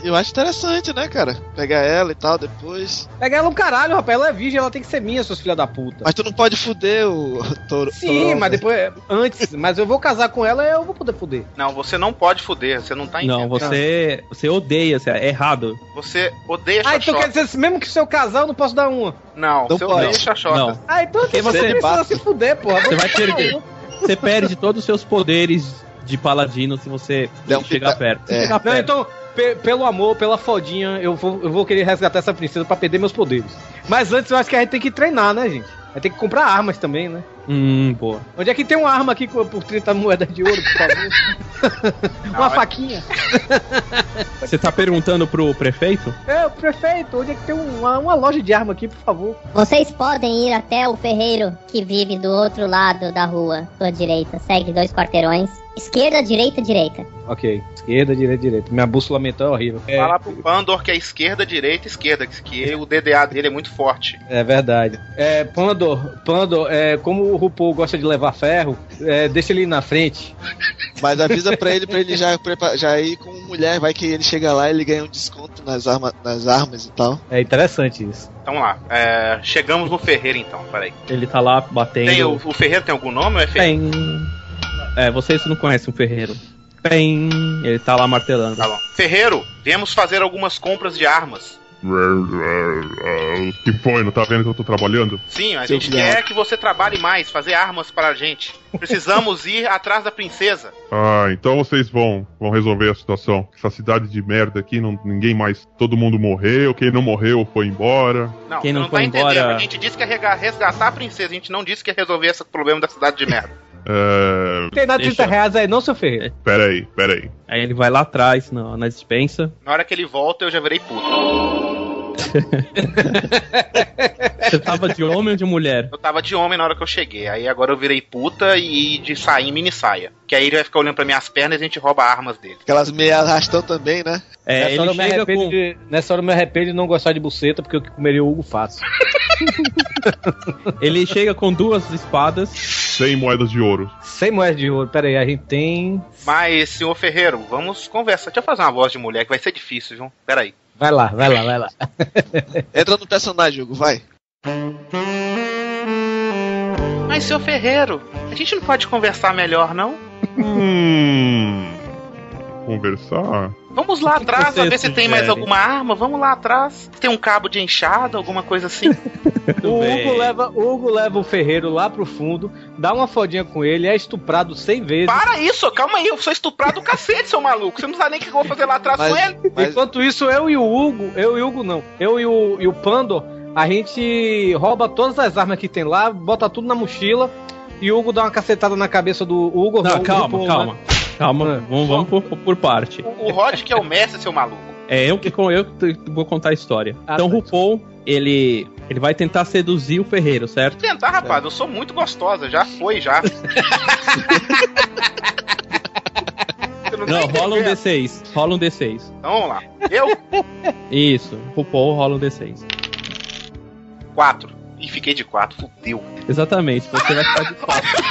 Eu acho interessante, né, cara? Pegar ela e tal, depois. Pega ela um caralho, rapaz. Ela é virgem, ela tem que ser minha, seus filha da puta. Mas tu não pode fuder o touro. Sim, touro, mas né? depois. Antes, mas eu vou casar com ela eu vou poder fuder. Não, você não pode fuder, você não tá Não, entendendo. você, você odeia, você é errado. Você odeia Ah, então quer dizer, mesmo que se eu casar, eu não posso dar uma. Não, Não você pode. odeia xoxota. Não. Ah, então Porque você você precisa bate. se fuder, porra. Você vai perder. Você perde todos os seus poderes de paladino se você um chegar pita- perto. Se é. chegar Não, perto. então, pe- pelo amor, pela fodinha, eu vou, eu vou querer resgatar essa princesa pra perder meus poderes. Mas antes eu acho que a gente tem que treinar, né, gente? Vai ter que comprar armas também, né? Hum, boa. Onde é que tem uma arma aqui por 30 moedas de ouro, por favor? uma é- faquinha. Você tá perguntando pro prefeito? É, prefeito, onde é que tem uma, uma loja de arma aqui, por favor? Vocês podem ir até o ferreiro que vive do outro lado da rua, sua direita. Segue dois quarteirões. Esquerda, direita, direita. Ok, esquerda, direita, direita. Minha bússola mental é horrível. É, Fala pro Pandor que é esquerda, direita, esquerda, que- que o DDA dele é muito forte. é verdade. É, Pandor, Pandor, é, como o RuPaul gosta de levar ferro, é, deixa ele ir na frente. Mas avisa pra ele, pra ele já, já ir com mulher. Vai que ele chega lá e ele ganha um desconto nas, arma, nas armas e tal. É interessante isso. Então lá, é, chegamos no Ferreiro então, peraí. Ele tá lá batendo. Tem o, o Ferreiro tem algum nome é Ferreiro? Pem. É, vocês não conhecem o ferreiro. Pem. Ele tá lá martelando. Tá bom. Ferreiro, viemos fazer algumas compras de armas. O que foi? Não tá vendo que eu tô trabalhando? Sim, a Seu gente quer que você trabalhe mais, fazer armas para a gente. Precisamos ir atrás da princesa. Ah, então vocês vão, vão resolver a situação. Essa cidade de merda aqui, não, ninguém mais. Todo mundo morreu, quem não morreu foi embora. Não, Quem não não foi tá entendendo. embora- A gente disse que ia resgatar a princesa, a gente não disse que ia resolver esse problema da cidade de merda. É. Tem nada de Deixa 30 reais aí, não, seu Ferreira? Pera aí, pera aí. Aí ele vai lá atrás, na, na dispensa. Na hora que ele volta, eu já virei puta. Você tava de homem ou de mulher? Eu tava de homem na hora que eu cheguei. Aí agora eu virei puta e de sair em mini saia. Que aí ele vai ficar olhando pra minhas pernas e a gente rouba armas dele. Aquelas meia arrastão também, né? É, nessa, hora ele eu me chega arrependo com. de, nessa hora eu me arrependo de não gostar de buceta, porque eu comeria o Hugo fácil. Ele chega com duas espadas. 100 moedas de ouro. 100 moedas de ouro. Pera aí, a gente tem. Mas, senhor Ferreiro, vamos conversar. Deixa eu fazer uma voz de mulher que vai ser difícil, viu? Pera aí. Vai lá, vai lá, vai lá. Entra no personagem, Hugo, vai. Mas, senhor Ferreiro, a gente não pode conversar melhor, não? Hum. Conversar? Vamos lá atrás, a ver se tem mais alguma arma. Vamos lá atrás. Tem um cabo de enxada, alguma coisa assim. O. Hugo, leva, o Hugo leva o Ferreiro lá pro fundo, dá uma fodinha com ele, é estuprado 100 vezes. Para isso, calma aí, eu sou estuprado do cacete, seu maluco. Você não sabe nem o que eu vou fazer lá atrás com Mas, ele. mas Enquanto isso, eu e o Hugo, eu e o Hugo não, eu e o, e o Pandor, a gente rouba todas as armas que tem lá, bota tudo na mochila e o Hugo dá uma cacetada na cabeça do Hugo. Não, o calma, Hugo, calma. Calma, Ah. vamos, vamos por, por parte. O Rod que é o mestre, seu maluco. É eu que com- eu vou contar a história. Ah, então, tá. RuPaul, ele, ele vai tentar seduzir o ferreiro, certo? Tentar, rapaz, eu sou muito gostosa, já foi, já. Não, tá Não, rola um entendendo. D6. Rola um D6. Então vamos lá. Eu, Isso, RuPaul rola um D6. quatro. E fiquei de quatro, fudeu. Exatamente, você vai ficar de quatro.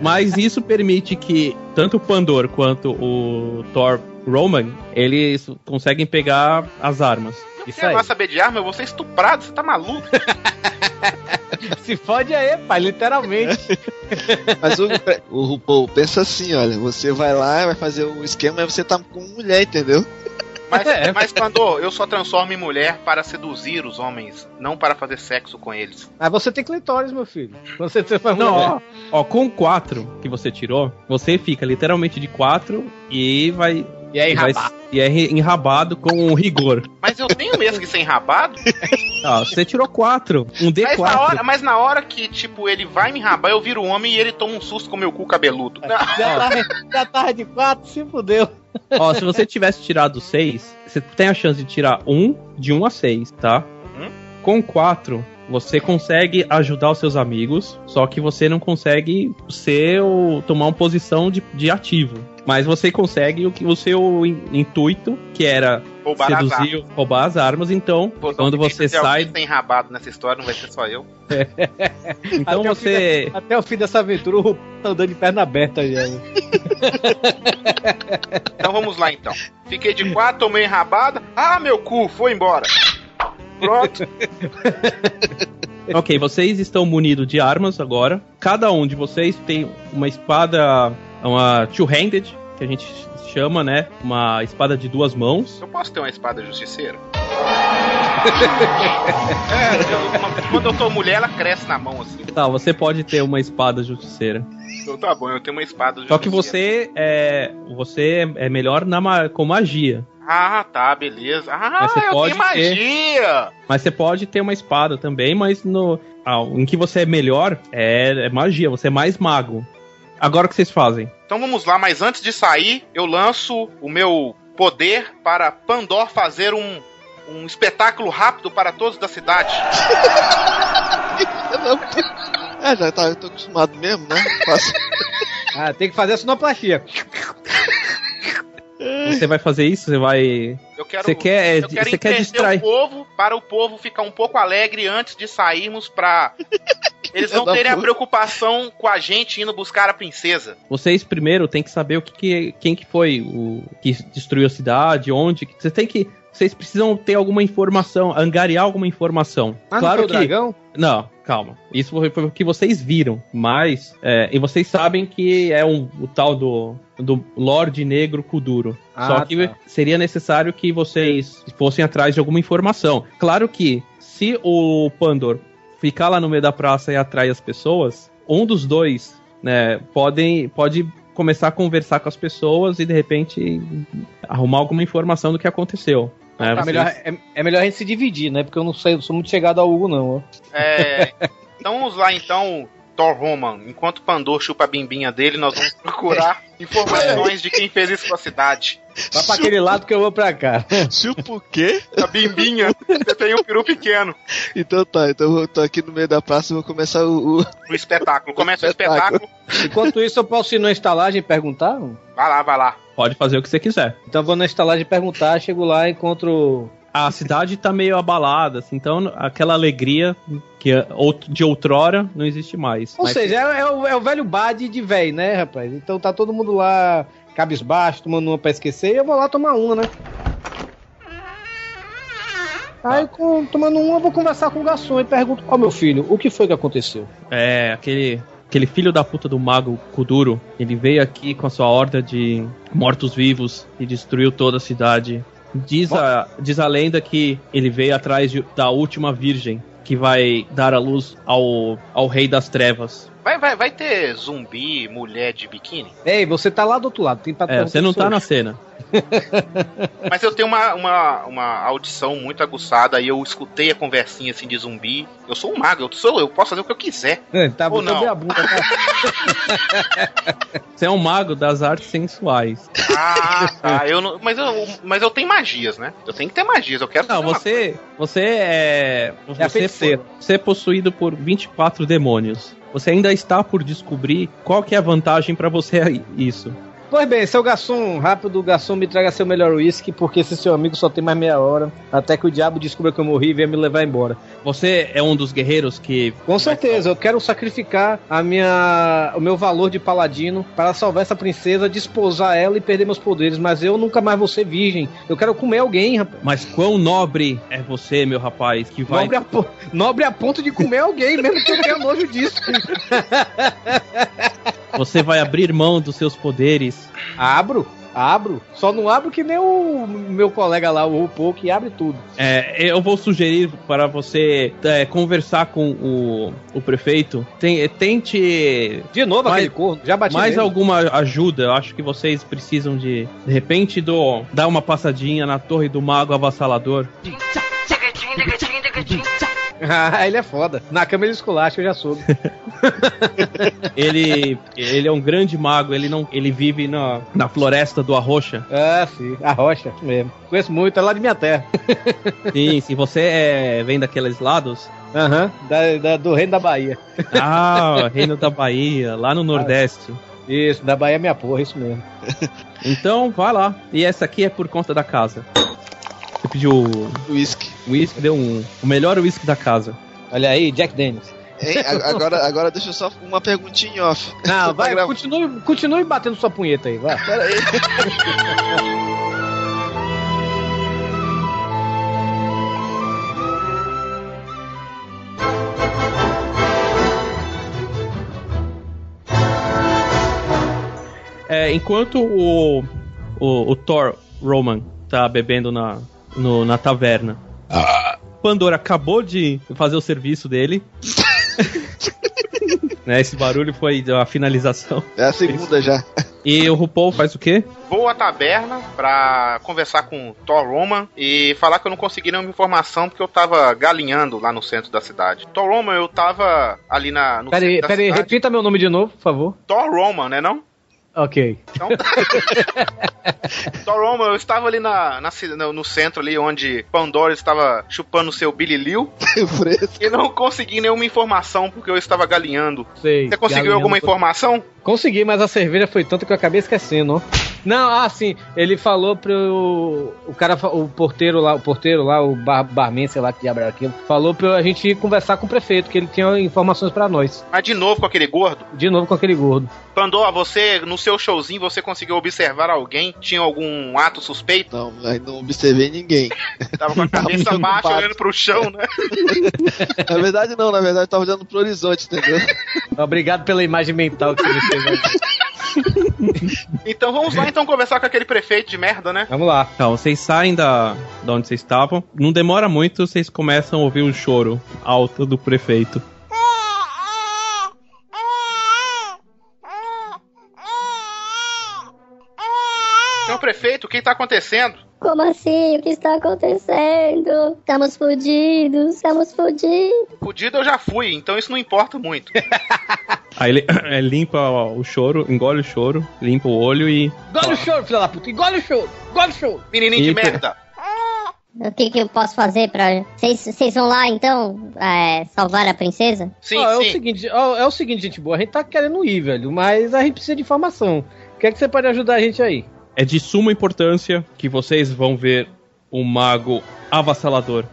Mas isso permite que tanto o Pandor quanto o Thor Roman, eles conseguem pegar as armas. Você Isso aí. vai saber de arma, eu vou ser estuprado, você tá maluco? Se fode aí, pai, literalmente. Mas o, o RuPaul pensa assim, olha, você vai lá, vai fazer o esquema, mas você tá com mulher, entendeu? Mas, É. mas Pandor, eu só transformo em mulher para seduzir os homens, não para fazer sexo com eles. Mas você tem clitóris, meu filho. Você, faz Não, mulher. ó, ó, com 4 que você tirou, você fica literalmente de 4 e vai. E vai rapaz? e é enrabado com rigor. Mas eu tenho mesmo que ser enrabado. Ó, você tirou 4, um D4. Mas na, hora, mas na hora que, tipo, ele vai me enrabar, eu viro homem e ele toma um susto com meu cu cabeludo. Já tá, já tá de quatro, se fudeu. Ó, se você tivesse tirado 6, você tem a chance de tirar 1 de 1 a 6, tá? Hum? Com 4, você consegue ajudar os seus amigos, só que você não consegue ser o, tomar uma posição de, de ativo. Mas você consegue o, que- o seu in- intuito, que era Roubar as seduzir, armas. roubar as armas. Então, Pô, quando você sai, tem enrabado nessa história, não vai ser só eu. então Até o você Até o fim dessa aventura, o tá andando de perna aberta já. Então vamos lá então. Fiquei de quatro, tomei rabada. Ah, meu cu, foi embora. Pronto. Ok, vocês estão munidos de armas agora. Cada um de vocês tem uma espada, uma two-handed, que a gente chama, né? Uma espada de duas mãos. Eu posso ter uma espada justiceira? é, eu- quando eu tô mulher, ela cresce na mão assim. Tá, você pode ter uma espada justiceira. Então tá bom, eu tenho uma espada Só que justiceira. você é, você é melhor na, com magia. Ah, tá, beleza. Ah, Mas você eu pode tenho magia! Mas você pode ter uma espada também, mas no, ah, em que você é melhor é, é magia, você é mais mago. Agora o que vocês fazem? Então vamos lá, mas antes de sair, eu lanço o meu poder para Pandor fazer um, um espetáculo rápido para todos da cidade. Ah, já tá, eu tô acostumado mesmo, né? Faço- Ah, tem que fazer a sonoplastia. Você vai fazer isso? Você vai. Eu quero, Você quer, eu quero você quer distrair. o povo para o povo ficar um pouco alegre antes de sairmos para eles não da terem a preocupação com a gente indo buscar a princesa. Vocês primeiro tem que saber o que, que- quem que foi o que destruiu a cidade, onde. Você tem que. Vocês precisam ter alguma informação, angariar alguma informação. Ah, claro não que. dragão? Não, calma. Isso foi, foi o que vocês viram. Mas. é, e vocês sabem que é um, o tal do. Do Lorde Negro Kuduro. Ah, Só que tá. seria necessário que vocês fossem atrás de alguma informação. Claro que, se o Pandor ficar lá no meio da praça e atrai as pessoas, um dos dois, né, podem, pode começar a conversar com as pessoas e de repente arrumar alguma informação do que aconteceu. né? É Vocês- melhor, é, é melhor a gente se dividir, né? Porque eu não sei, eu sou muito chegado ao Hugo, não. ó. É, então vamos lá então, Thor Roman. Enquanto Pandor chupa a bimbinha dele, nós vamos procurar informações de quem fez isso com a cidade. Vai pra aquele lado que eu vou pra cá. Chupa o quê? A bimbinha, você tem um peru pequeno. Então tá, então eu tô aqui no meio da praça e vou começar o. o- O espetáculo. Começa o Espetáculo. espetáculo. Enquanto isso, eu posso ir na estalagem e perguntar? Vai lá, vai lá. Pode fazer o que você quiser. Então eu vou na estalagem perguntar, chego lá e encontro. A cidade tá meio abalada, assim, então aquela alegria que é de outrora não existe mais. Ou Mas- seja, é, é o, é o velho bad de velho, né, rapaz? Então tá todo mundo lá, cabisbaixo, tomando uma pra esquecer, e eu vou lá tomar uma, né? Aí, com- tomando uma, eu vou conversar com o garçom e pergunto: Ó, meu filho, o que foi que aconteceu? É, aquele, aquele filho da puta do mago Kuduro, ele veio aqui com a sua horda de mortos-vivos e destruiu toda a cidade. Diz a, diz a lenda que ele veio atrás de- da última virgem que vai dar a luz ao, ao rei das trevas. Vai, vai, vai ter zumbi, mulher de biquíni? Ei, você tá lá do outro lado, tem pra É, você não tá na cena. Mas eu tenho uma, uma, uma audição muito aguçada e eu escutei a conversinha assim de zumbi. Eu sou um mago, eu, sou, eu posso fazer o que eu quiser. Tá Ou botando não. a bunda, tá? Você é um mago das artes sensuais. Ah, tá. Eu não, mas, eu, mas eu tenho magias, né? Eu tenho que ter magias, eu quero Não, você, você é. É Você, feiticeira. você é possuído por 24 demônios. Você ainda está por descobrir qual que é a vantagem pra você isso. Pois bem, seu garçom, rápido, garçom, me traga seu melhor uísque, porque esse seu amigo só tem mais meia hora, até que o diabo descubra que eu morri e venha me levar embora. Você é um dos guerreiros que. Com certeza, eu quero sacrificar a minha, o meu valor de paladino para salvar essa princesa, desposar ela e perder meus poderes, mas eu nunca mais vou ser virgem. Eu quero comer alguém, rapaz. Mas quão nobre é você, meu rapaz, que vai. Nobre a, po- nobre a ponto de comer alguém, mesmo que eu tenha nojo disso. Você vai abrir mão dos seus poderes. Abro, abro. Só não abro que nem o meu colega lá, o RuPaul, que abre tudo. É, eu vou sugerir para você é, conversar com o, o prefeito. Tem- tente De novo Mais- aquele corno, já bati mais nele. alguma ajuda. Eu acho que vocês precisam de, de repente, do, dar uma passadinha na torre do mago avassalador. Ah, ele é foda. Na cama ele esculacha, eu já soube. Ele, ele é um grande mago. Ele não, ele vive na, na floresta do Arrocha. Ah, sim. A rocha, isso mesmo. Conheço muito, é lá de minha terra. Sim, se você é, vem daqueles lados, Aham, da, da- do reino da Bahia. ah, Reino da Bahia, lá no Nordeste. Isso, da Bahia é minha porra, isso mesmo. Então, vai lá. E essa aqui é por conta da casa. Você pediu Whisky. whisky, deu um, o melhor whisky da casa. Olha aí, Jack Daniels. Hein? Agora, agora deixa eu só uma perguntinha em off. Não, vai, grava- continue, continue batendo sua punheta aí, vai. Pera aí. É, enquanto o, o, o Thor Roman tá bebendo na, no- na taverna, Pandora acabou de fazer o serviço dele. né, esse barulho foi a finalização. É a segunda já. E o RuPaul faz o quê? Vou à taberna pra conversar com o Thor Roman e falar que eu não consegui nenhuma informação porque eu tava galinhando lá no centro da cidade. Thor Roman, eu tava ali na, no Peraí, centro da peraí, cidade. repita meu nome de novo, por favor. Thor Roman, né não? Ok. Então, Thor Roman, eu estava ali na, na no, centro ali onde Pandora estava chupando seu Billy Liu e não consegui nenhuma informação porque eu estava galinhando. Sei. Você conseguiu galinhando alguma informação? Consegui, mas a cerveja foi tanto que eu acabei esquecendo. Não, ah, sim. Ele falou pro. O cara, o porteiro lá, o porteiro lá, o bar, barman, sei lá que diabo era aquilo, falou pra gente ir conversar com o prefeito, que ele tinha informações pra nós. Mas de novo com aquele gordo? De novo com aquele gordo. Pandora, você, no seu showzinho, você conseguiu observar alguém? Tinha algum ato suspeito? Não, não observei ninguém. Tava com a cabeça Tava baixa, preocupado. olhando pro chão, né? Na verdade, não, na verdade, eu tava olhando pro horizonte, entendeu? Obrigado pela imagem mental que você me fez. aí. Então vamos lá então conversar com aquele prefeito de merda, né? Vamos lá. Então, vocês saem da, da onde vocês estavam. Não demora muito, vocês começam a ouvir o choro alto do prefeito. Prefeito, o que tá acontecendo? Como assim? O que está acontecendo? Estamos fudidos, estamos fudidos. Fudido eu já fui, então isso não importa muito. Aí ele é, limpa o choro, engole o choro, limpa o olho e. Engole o choro, filha da puta. Engole o choro. Engole o choro. Menininho de merda. O que, que eu posso fazer pra. Vocês vão lá então é, salvar a princesa? Sim, Ó, é o sim. seguinte, ó, é o seguinte, gente boa. A gente tá querendo ir, velho, mas a gente precisa de informação. O que é que você pode ajudar a gente aí? É de suma importância que vocês vão ver o mago avassalador.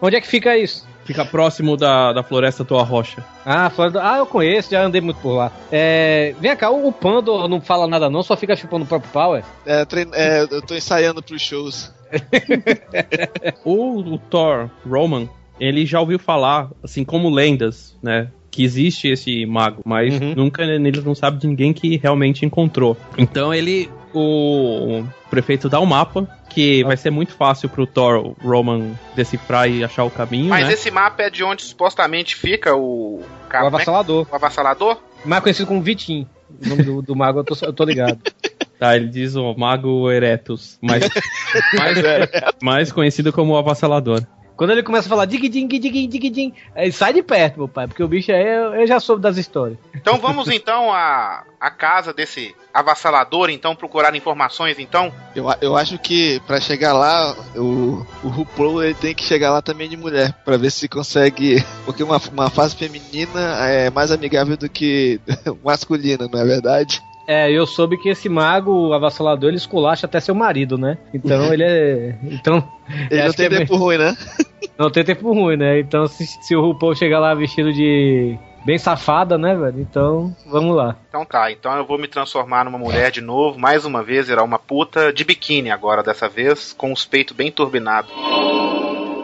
Onde é que fica isso? Fica próximo da, da floresta Tua Rocha. Ah, Flórida. Ah, eu conheço, já andei muito por lá. É, vem cá, o, o Pando não fala nada não, só fica chupando o próprio pau, é? É, trein- é, eu tô ensaiando pros shows. O, o Thor Roman, ele já ouviu falar, assim como lendas, né? Que existe esse mago, mas Uhum. nunca ele não sabe de ninguém que realmente encontrou. Então ele, o, prefeito dá um mapa que vai ser muito fácil pro Thor Roman decifrar e achar o caminho, Mas né? esse mapa é de onde supostamente fica o. O é avassalador. o avassalador? Mais conhecido como Vitinho. O nome do, do mago, eu tô, eu tô ligado. Tá, ele diz o Mago Eretus, mas mais, mais conhecido como o Avassalador. Quando ele começa a falar dig-din, dig-din, dig-din, aí sai de perto, meu pai, porque o bicho aí eu, eu já soube das histórias. Então vamos então à, à casa desse avassalador, então, procurar informações, então. Eu, a- eu acho que pra chegar lá, o, o RuPaul ele tem que chegar lá também de mulher, pra ver se consegue. Porque uma, uma fase feminina é mais amigável do que masculina, não é verdade? É, eu soube que esse mago, o avassalador, ele esculacha até seu marido, né? Então ele é. Então. Ele acho não tem é tempo ruim, né? Não tem tempo ruim, né? Então se, se o RuPaul chegar lá vestido de. bem safada, né, velho? Então, vamos lá. Então tá, então eu vou me transformar numa mulher de novo, mais uma vez, virar uma puta de biquíni agora, dessa vez, com os peitos bem turbinados.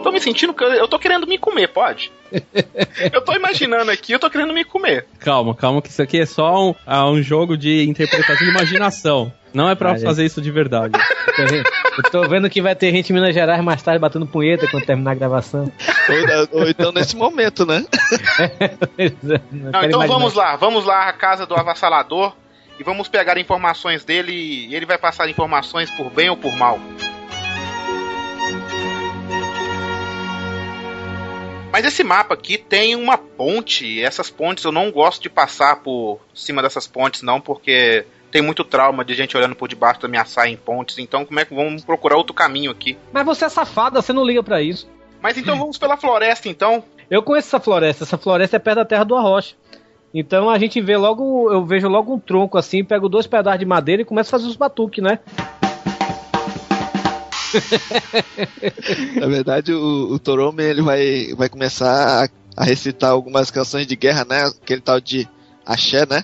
Tô me sentindo que eu, eu tô querendo me comer, pode? eu tô imaginando aqui, eu tô querendo me comer. Calma, calma, que isso aqui é só um, ah, um jogo de interpretação de imaginação. Não é pra Ah, fazer isso de verdade. Eu tô vendo- Eu tô vendo que vai ter gente em Minas Gerais mais tarde batendo punheta quando terminar a gravação. Ou, ou então nesse momento, né? Não, então vamos lá, vamos lá à casa do avassalador e vamos pegar informações dele e ele vai passar informações por bem ou por mal. Mas esse mapa aqui tem uma ponte, e essas pontes eu não gosto de passar por cima dessas pontes não, porque tem muito trauma de gente olhando por debaixo da minha saia em pontes, então como é que vamos procurar outro caminho aqui? Mas você é safada, você não liga pra isso. Mas então vamos pela floresta então. Eu conheço essa floresta, essa floresta é perto da terra do Arrocha. Então a gente vê logo, eu vejo logo um tronco assim, pego dois pedaços de madeira e começo a fazer os batuques, né? Na verdade, o, o Torome ele vai, vai começar a, a recitar algumas canções de guerra, né? Aquele tal de axé, né?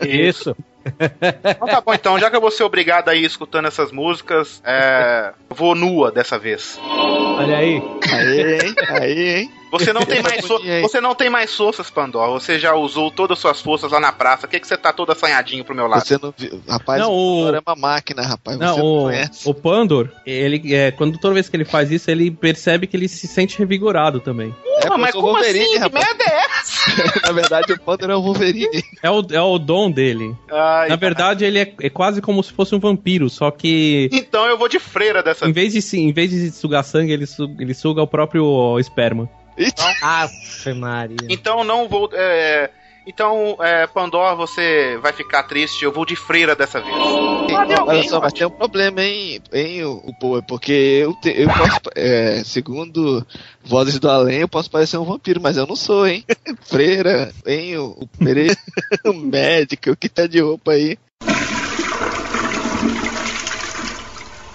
Isso. Então tá bom, então, já que eu vou ser obrigado a ir escutando essas músicas, é, eu vou nua dessa vez. Olha aí. Aí, hein? Aí, hein? Você não tem mais, so- você não tem mais forças, Pandora. Você já usou todas as suas forças lá na praça. Por que, que você tá todo assanhadinho pro meu lado? Você não viu. Rapaz, Não, o Thor é uma máquina, rapaz. Você Não, não, o, conhece. o Pandor, ele é, quando toda vez que ele faz isso, ele percebe que ele se sente revigorado também. É, pô, mas como Wolverine, assim? Que rapaz. merda é essa? Na verdade, o Panther é o Wolverine. É o, é o dom dele. Ai, Na verdade, ele é, é quase como se fosse um vampiro, só que Então eu vou de freira dessa em vez de, em vez de sugar sangue, ele, su- ele suga o próprio esperma. Eita, Afe Maria. Então não vou. é, Então, é, Pandora, você vai ficar triste. Eu vou de freira dessa vez. Olha alguém, só, mas tem um problema, hein, hein o, o Poe, porque eu, te- eu posso, é, segundo vozes do além, eu posso parecer um vampiro, mas eu não sou, hein? Freira, hein, o, o o médico, o que tá de roupa aí.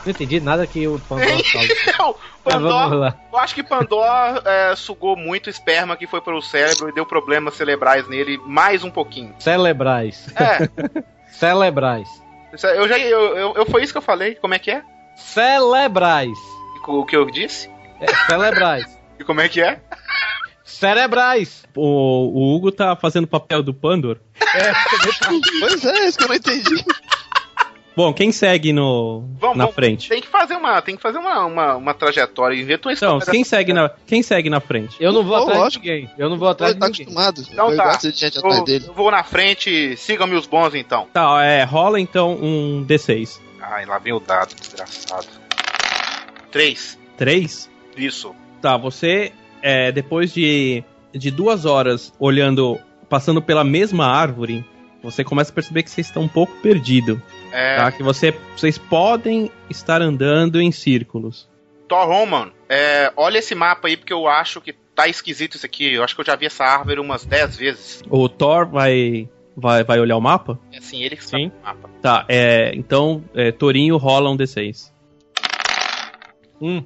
Não entendi nada que o Pandora Mas vamos Pandora, lá. eu acho que Pandora é, sugou muito esperma que foi pro cérebro e deu problemas cerebrais nele mais um pouquinho. Celebrais. É, Celebrais. isso aí, eu já. Eu, eu, eu- foi isso que eu falei. Como é que é? Celebrais. O que eu disse? É, celebrais. E como é que é? Cerebrais. O, o Hugo tá fazendo o papel do Pandor. Pois é, isso que eu não entendi. Bom, quem segue no, Vamos, na vamos. frente? Tem que fazer uma, tem que fazer uma, uma, uma trajetória. Inventa uma Então, história. quem segue, na, quem segue na frente? Eu não vou atrás lógico. de ninguém. Eu não vou atrás Ele de tá ninguém. acostumado. Então eu tá. gosto de gente atrás eu, dele. eu vou na frente, sigam-me os bons então. Tá, é, rola então um D6. Ai, lá vem o dado, desgraçado. Três. Três? Isso. Tá, você, é, depois de, de duas horas olhando, passando pela mesma árvore, você começa a perceber que vocês estão um pouco perdidos. É, Tá? Que você, vocês podem estar andando em círculos. Thor Roman, é, olha esse mapa aí porque eu acho que tá esquisito isso aqui. Eu acho que eu já vi essa árvore umas 10 vezes. O Thor vai, vai, vai olhar o mapa? É Assim, ele que sabe Sim. o mapa. Tá, é, então, é, Torinho rola um D6. Hum.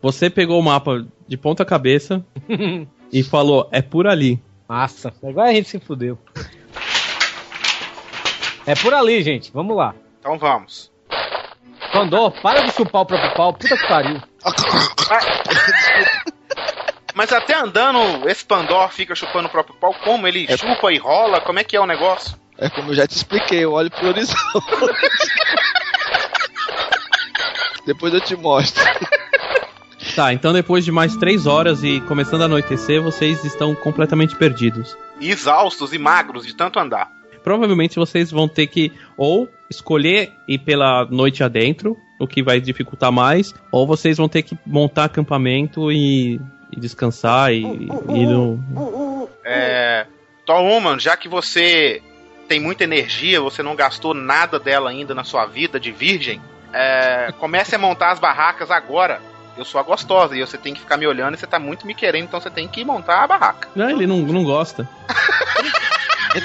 Você pegou o mapa de ponta cabeça e falou, é por ali. Massa. Agora a gente se fudeu. É por ali, gente. Vamos lá. Então vamos. Pandor, para de chupar o próprio pau. Puta que pariu. Mas até andando, esse Pandor fica chupando o próprio pau. Como ele É- chupa e rola? Como é que é o negócio? É como eu já te expliquei, eu olho pro horizonte. Depois eu te mostro. Tá, então depois de mais três horas e começando a anoitecer, vocês estão completamente perdidos. E exaustos e magros de tanto andar. Provavelmente vocês vão ter que ou escolher ir pela noite adentro, o que vai dificultar mais, ou vocês vão ter que montar acampamento e, e descansar e, e no. É. Thor Woman, já que você tem muita energia, você não gastou nada dela ainda na sua vida de virgem, é, comece a montar as barracas agora. Eu sou a gostosa e você tem que ficar me olhando e você tá muito me querendo, então você tem que montar a barraca. Não, ele não, não gosta.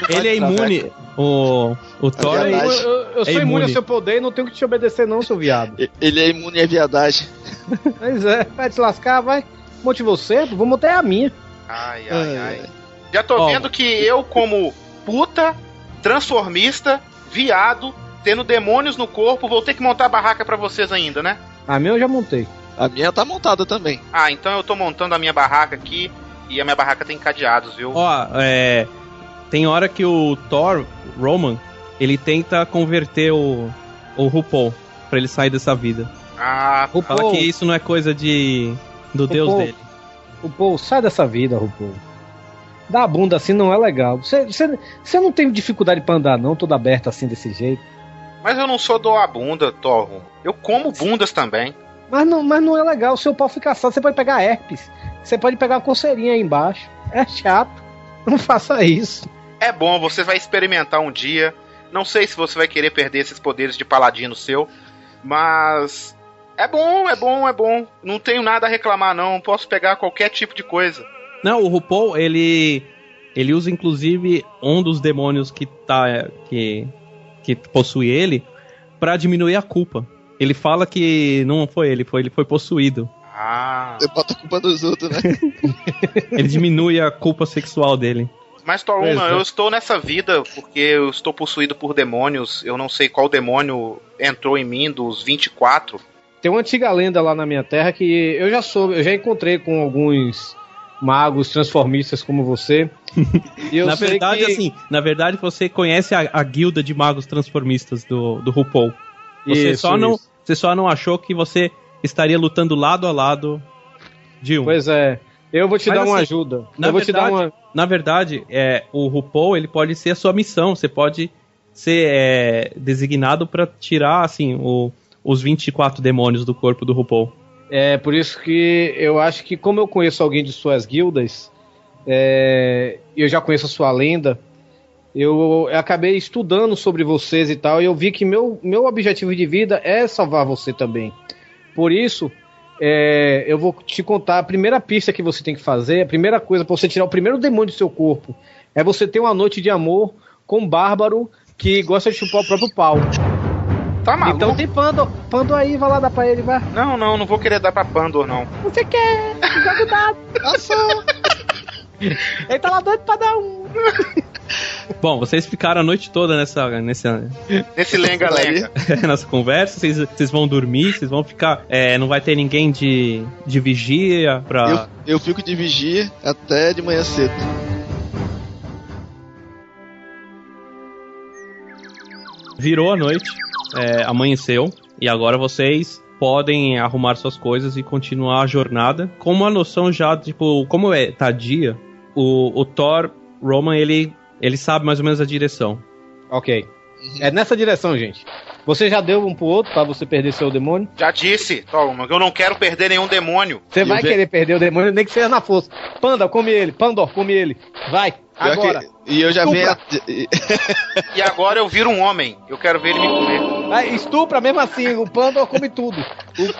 Ele é imune. O, o Thor Eu, é, verdade. eu- eu sou É imune imune. ao seu poder e não tenho que te obedecer, não, seu viado. Ele é imune à viadagem. Pois é, vai te lascar, vai. Monte você, vou montar a minha. Ai, ai, ai. É. Já tô Ó. vendo que eu, como puta, transformista, viado, tendo demônios no corpo, vou ter que montar a barraca pra vocês ainda, né? A minha eu já montei. A minha tá montada também. Ah, então eu tô montando a minha barraca aqui e a minha barraca tem cadeados, viu? Ó, é. Tem hora que o Thor, Roman, ele tenta converter o, o RuPaul pra ele sair dessa vida. Ah, O Fala que isso não é coisa de. do deus Paul. dele. o Paul, sai dessa vida, RuPaul. Dar a bunda assim não é legal. Você, você, você não tem dificuldade pra andar, não, toda aberta assim desse jeito. mas eu não sou doa bunda, Thor. Eu como bundas também. Mas não, mas não é legal. O seu pau fica assado. Você pode pegar herpes. Você pode pegar uma coceirinha aí embaixo. É chato. Não faça isso. É bom, você vai experimentar um dia. Não sei se você vai querer perder esses poderes de paladino seu, mas é bom, é bom, é bom. Não tenho nada a reclamar não, posso pegar qualquer tipo de coisa. Não, o RuPaul, ele. Ele usa inclusive um dos demônios que tá. que. que possui ele pra diminuir a culpa. Ele fala que não foi ele, foi ele foi possuído. Ah. Você bota a culpa dos outros, né? Ele diminui a culpa sexual dele. Mas, Toruma, Pois é. eu estou nessa vida porque eu estou possuído por demônios. Eu não sei qual demônio entrou em mim dos 24. Tem uma antiga lenda lá na minha terra que eu já soube, eu já encontrei com alguns magos transformistas como você. E eu na sei verdade, que- assim, na verdade você conhece a, a guilda de magos transformistas do, do RuPaul. Você Isso, só não, isso. você só não achou que você estaria lutando lado a lado de um. Pois é. Eu vou te Mas dar uma assim, ajuda. na eu vou te dar verdade- uma. Na verdade, é, o RuPaul ele pode ser a sua missão. Você pode ser é, designado pra tirar assim o, os 24 demônios do corpo do RuPaul. É por isso que eu acho que, como eu conheço alguém de suas guildas, é, eu já conheço a sua lenda, eu, eu acabei estudando sobre vocês e tal, e eu vi que meu, meu objetivo de vida é salvar você também. Por isso, é, eu vou te contar a primeira pista que você tem que fazer, a primeira coisa para você tirar o primeiro demônio do seu corpo, é você ter uma noite de amor com um bárbaro que gosta de chupar o próprio pau. Tá maluco? Então tem Pando, Pando aí, vai lá dar pra ele, vai. Não, não, não vou querer dar pra Pandor, não. Você quer? Joga o dado. Nossa. Ele tá lá doido pra dar um. Bom, vocês ficaram a noite toda nessa, nessa, Nesse lenga-lenga. nessa conversa, vocês, vocês vão dormir, vocês vão ficar. é, não vai ter ninguém de, de vigia pra. Eu, eu fico de vigia até de manhã cedo. Virou a noite, é, amanheceu, e agora vocês podem arrumar suas coisas e continuar a jornada com uma noção já, tipo, como é tá dia, o, o Thor Roman, ele, ele sabe mais ou menos a direção. Ok. É nessa direção, gente. Você já deu um pro outro pra você perder seu demônio? Já disse, Toruma, que eu não quero perder nenhum demônio. Você vai querer perder o demônio, nem que seja na força. Panda, come ele. Pandor, come ele. Vai, agora. que- e eu já venho. E agora eu viro um homem. Eu quero ver ele me comer. Vai, estupra mesmo assim. O Pandor come tudo.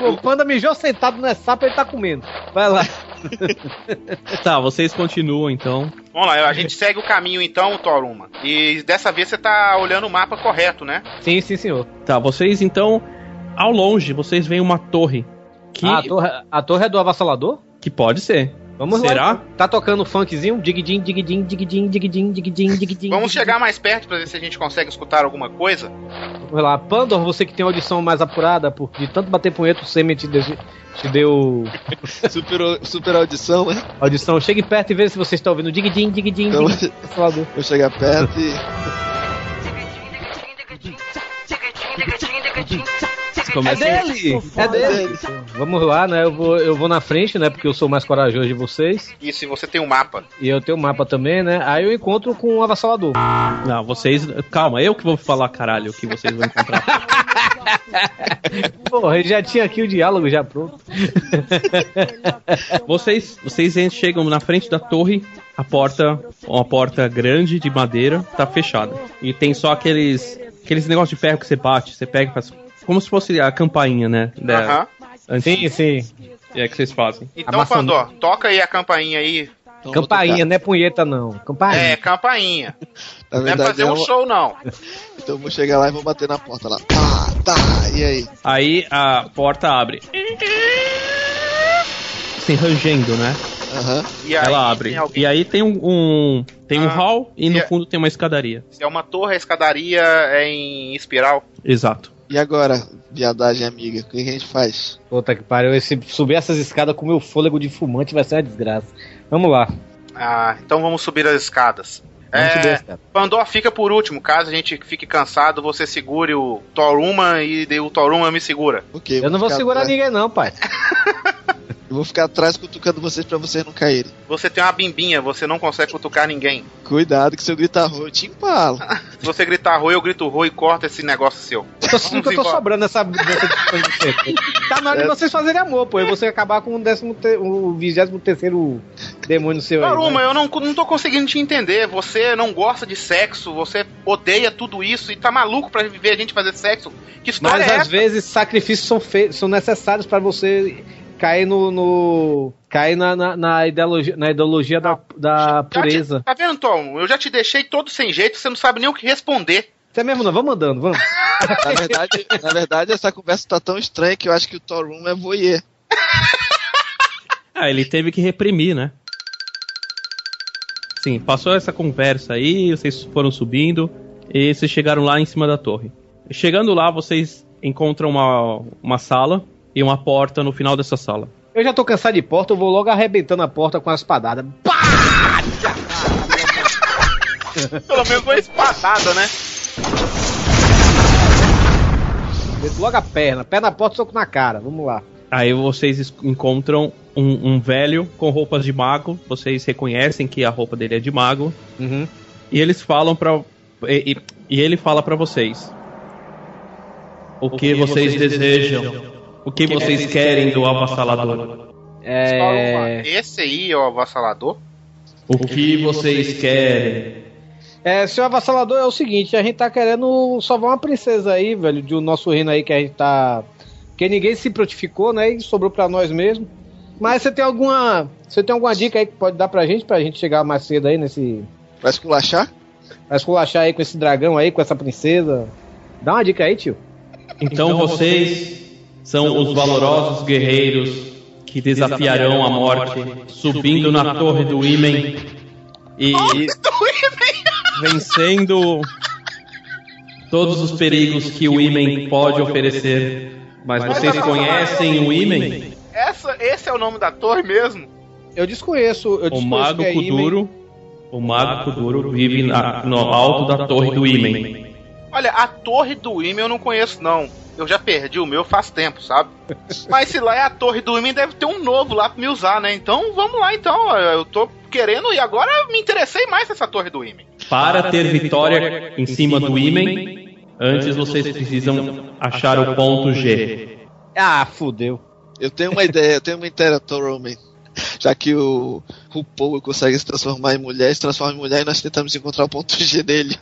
O, o Panda mijou sentado nessa sapa, ele tá comendo. Vai lá. Tá, vocês continuam então. Vamos lá, a gente segue o caminho então, Toruma. E dessa vez você tá olhando o mapa correto, né? Sim, sim, senhor. Tá, vocês então, ao longe, vocês veem uma torre. Que, Ah, a, torre, a torre é do avassalador? que pode ser. Vamos Será? lá. Tá tocando funkzinho? Digidin, digidin, digidin, digidin, digidin, digidin. Vamos chegar mais perto pra ver se a gente consegue escutar alguma coisa. Vamos lá. Pandor, você que tem audição mais apurada, por de tanto bater punheta, o Semen te, deu- te deu super, super audição, né? audição. Chegue perto e veja se você está ouvindo. Digidin, digidin, Então, digidin. eu chegar perto e. Começa- É dele! É dele! Vamos lá, né? Eu vou, eu vou na frente, né? Porque eu sou mais corajoso de vocês. E se você tem um mapa. E eu tenho o mapa também, né? Aí eu encontro com o avassalador. Não, vocês. Calma, eu que vou falar, caralho, o que vocês vão encontrar. Porra, ele já tinha aqui o diálogo já pronto. Vocês, vocês chegam na frente da torre, a porta, uma porta grande de madeira, tá fechada. E tem só aqueles aqueles negócios de ferro que você bate, você pega, faz, como se fosse a campainha, né? Da, Aham. antiga, Sim, sim. é que vocês fazem. Então, maçã- Pandor, toca aí a campainha aí. Então, Campainha, não é punheta, não. Campainha. É, campainha. Na Não é fazer é um uma- show, não. Então eu vou chegar lá e vou bater na porta lá. Tá, tá, e aí? Aí a porta abre. Assim, rangendo, né? Aham. E aí, Ela abre. E aí tem um, um- tem um Ah, hall e no e é- fundo tem uma escadaria. Se é uma torre, a escadaria é em espiral. Exato. E agora, viadagem amiga, o que a gente faz? Puta que pariu. Esse, subir essas escadas com meu fôlego de fumante vai ser uma desgraça. Vamos lá. Ah, então vamos subir as escadas. É. Pandor fica por último. Caso a gente fique cansado, você segure o Toruma e o Toruma me segura. Ok, Eu não vou segurar atrás- ninguém, não, pai. Eu vou ficar atrás cutucando vocês pra vocês não caírem. Você tem uma bimbinha, você não consegue cutucar ninguém. Cuidado que se eu gritar ruim, eu te empalo. Se você gritar roi, eu grito roi e corta esse negócio seu. Eu tô sentindo que eu tô embora. sobrando de sempre. Tá na hora de É. vocês fazerem amor, pô. E você acabar com o, décimo te, o 23 demônio seu aí. Toruma, né? eu não, não tô conseguindo te entender. Você não gosta de sexo, você odeia tudo isso e tá maluco pra ver a gente fazer sexo. Que história Mas é às essa? vezes sacrifícios são, feitos, são necessários pra você cair no. no- cair na, na, na ideologia, na ideologia da, da Já te- pureza. Tá vendo, Tom? Eu já te deixei todo sem jeito, você não sabe nem o que responder. Isso é mesmo não, vamos andando, vamos. Na verdade, na verdade, essa conversa tá tão estranha que eu acho que o Thorum é voyeur. Ah, ele teve que reprimir, né? Sim, passou essa conversa aí, vocês foram subindo e vocês chegaram lá em cima da torre. Chegando lá, vocês encontram uma, uma sala e uma porta no final dessa sala. Eu já tô cansado de porta, eu vou logo arrebentando a porta com as espadadas. Pá! Pelo menos uma espadada, né? Meto logo a perna, pé na porta, soco na cara. Vamos lá. Aí vocês encontram um, um velho com roupas de mago. Vocês reconhecem que a roupa dele é de mago. Uhum. E eles falam pra. E, e- e ele fala pra vocês. O que, vocês, desejam? O que, vocês querem do avassalador? É... Esse aí é o avassalador? O que vocês querem? é, senhor avassalador, é o seguinte, a gente tá querendo salvar uma princesa aí, velho, do nosso reino aí que a gente tá... Que ninguém se prontificou, né, e sobrou pra nós mesmo. Mas você tem alguma... Você tem alguma dica aí que pode dar pra gente, pra gente chegar mais cedo aí nesse... Vai esculachar? Pra esculachar aí com esse dragão aí, com essa princesa? Dá uma dica aí, tio. Então vocês são os valorosos guerreiros que desafiarão a morte, subindo na torre do Imen e vencendo todos os perigos que o Imen pode oferecer. Mas vocês conhecem o Imen? Essa, esse é o nome da torre mesmo? Eu desconheço, eu O desconheço Mago é. Kuduro, o Mago Kuduro vive na- no alto da torre do Imen. Olha, a torre do Imen eu não conheço, não. Eu já perdi o meu faz tempo, sabe? Mas se lá é a torre do Imen, deve ter um novo lá pra me usar, né? Então vamos lá, então. Eu tô querendo e agora eu me interessei mais nessa torre do Imen. Para ter vitória em cima do Imen, antes vocês precisam achar o ponto G. Ah, fudeu. Eu tenho uma ideia, eu tenho uma ideia, Thorum. Já que o RuPaul consegue se transformar em mulher, se transforma em mulher e nós tentamos encontrar o ponto G dele.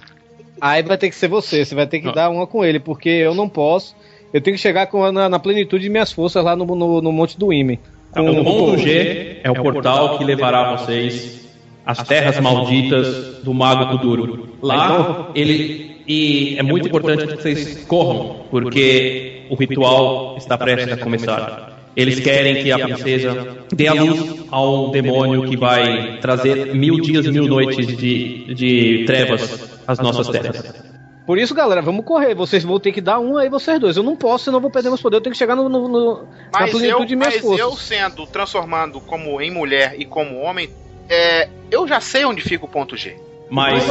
Aí vai ter que ser você, você vai ter que Não. dar uma com ele, porque eu não posso. Eu tenho que chegar com, na, na plenitude de minhas forças lá no, no, no Monte do Imen. Com- O ponto G é o portal que levará vocês às terras malditas do Mago Kuduro. Lá, ele. E é muito importante que vocês corram, porque o ritual está prestes a começar. Eles querem que a princesa dê a luz ao demônio que vai trazer mil dias e mil noites de, de trevas às nossas terras. Por isso, galera, vamos correr. Vocês vão ter que dar um aí, vocês dois. Eu não posso, senão eu vou perder meus poderes. Eu tenho que chegar no, no- no- na Mas, plenitude eu, de minhas mas forças. eu sendo, transformando como em mulher e como homem, é, eu já sei onde fica o ponto G. Mas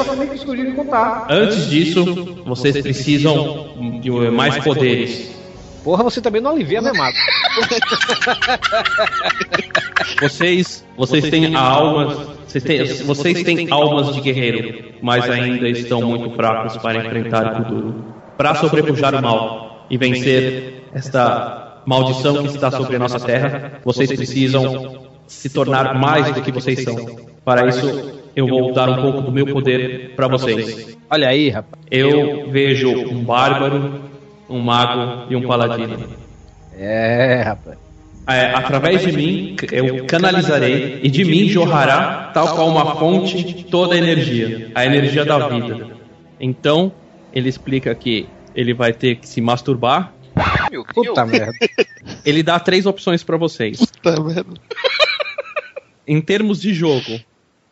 antes disso, vocês precisam de mais poderes. Porra, você também não alivia, né, Mago? Vocês, vocês têm almas, vocês têm, vocês têm almas de guerreiro, mas ainda estão muito fracos para enfrentar o Kuduro. Para sobrepujar o mal e vencer esta maldição que está sobre a nossa terra, vocês precisam se tornar mais do que vocês são. Para isso, eu vou dar um pouco do meu poder para vocês. Olha aí, rapaz. Eu vejo um bárbaro, um mago e um paladino. É, rapaz. É, através de mim eu canalizarei e de mim jorrará, tal qual uma fonte, toda a energia, a energia da vida. Então, ele explica que ele vai ter que se masturbar. Meu Deus. Puta merda. Ele dá três opções pra vocês. Tá vendo? Em termos de jogo,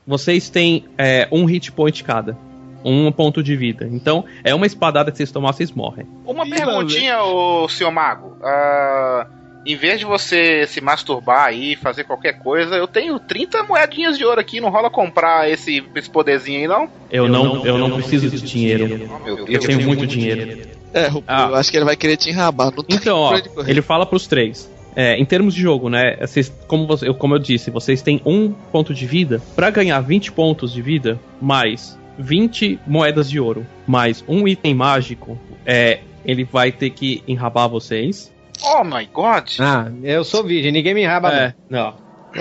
vocês têm é, um hit point cada. Um ponto de vida. Então, é uma espadada que vocês tomar, vocês morrem. Uma Ih, perguntinha, ô senhor Mago. Ah, em vez de você se masturbar aí, fazer qualquer coisa, eu tenho 30 moedinhas de ouro aqui, não rola comprar esse, esse poderzinho aí, não? Eu não, eu não preciso de dinheiro. Oh, meu Eu Deus. tenho muito dinheiro. É, RuPaul, Ah. eu acho que ele vai querer te enrabar. Não Então, ó, ele fala pros três. É, em termos de jogo, né? Vocês, como, você- eu, como eu disse, vocês têm um ponto de vida. Pra ganhar 20 pontos de vida, mais 20 moedas de ouro, mais um item mágico, é, ele vai ter que enrabar vocês. Oh my god. Ah, eu sou virgem, ninguém me enraba. É, não.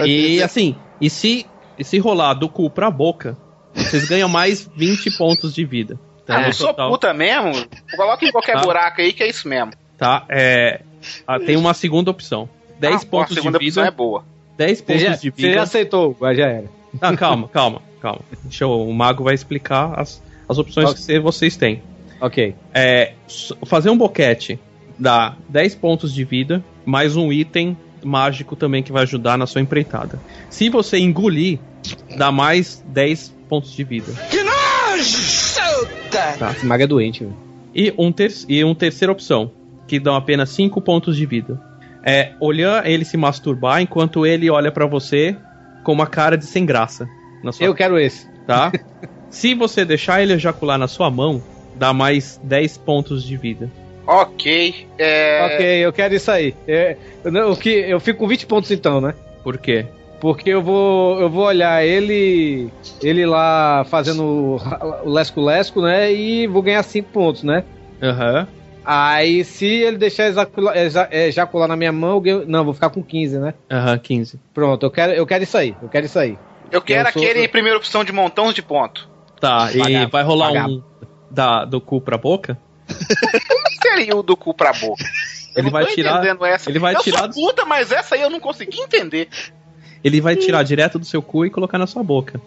E assim, e se, e se rolar do cu pra boca, vocês ganham mais 20 pontos de vida. Tá? Ah, eu sou total. puta mesmo? Coloca em qualquer Tá. buraco aí que é isso mesmo. Tá? É, ah, tem uma segunda opção. 10 Ah, pô, pontos a de segunda opção vida. é boa. 10 Você pontos já, de você já vida. aceitou, mas já era. Ah, calma, calma, calma. Deixa eu, o mago vai explicar as, as opções Ok. que cê- vocês têm. Ok. É, fazer um boquete dá 10 pontos de vida, mais um item mágico também que vai ajudar na sua empreitada. Se você engolir, dá mais 10 pontos de vida. Tá. Esse mago é doente, velho. E um, ter e um terceira opção, que dão apenas 5 pontos de vida. É olhar ele se masturbar enquanto ele olha pra você com uma cara de sem graça. Na sua Eu quero esse. tá? Se você deixar ele ejacular na sua mão, dá mais 10 pontos de vida. Ok. É... Ok, eu quero isso aí. É, eu, que, eu fico com 20 pontos então, né? Por quê? Porque eu vou, eu vou olhar ele ele lá fazendo o- lesco-lesco, né? E vou ganhar 5 pontos, né? Aham. Aí se ele deixar ejacular, eja- ejacular na minha mão, eu ganho, não, vou ficar com 15, né? Aham, 15. Pronto, eu quero, eu quero isso aí. Eu quero isso aí. Eu quero Eu sou- aquele primeira opção de montão de ponto. Tá, e Vagabundo, vai rolar um vagabundo. da, do cu pra boca? Seria o do cu pra boca. Eu Ele não vai tô tirar- entendendo essa. ele vai eu tirar- sou puta, mas essa aí eu não consegui entender. Ele vai tirar direto do seu cu e colocar na sua boca.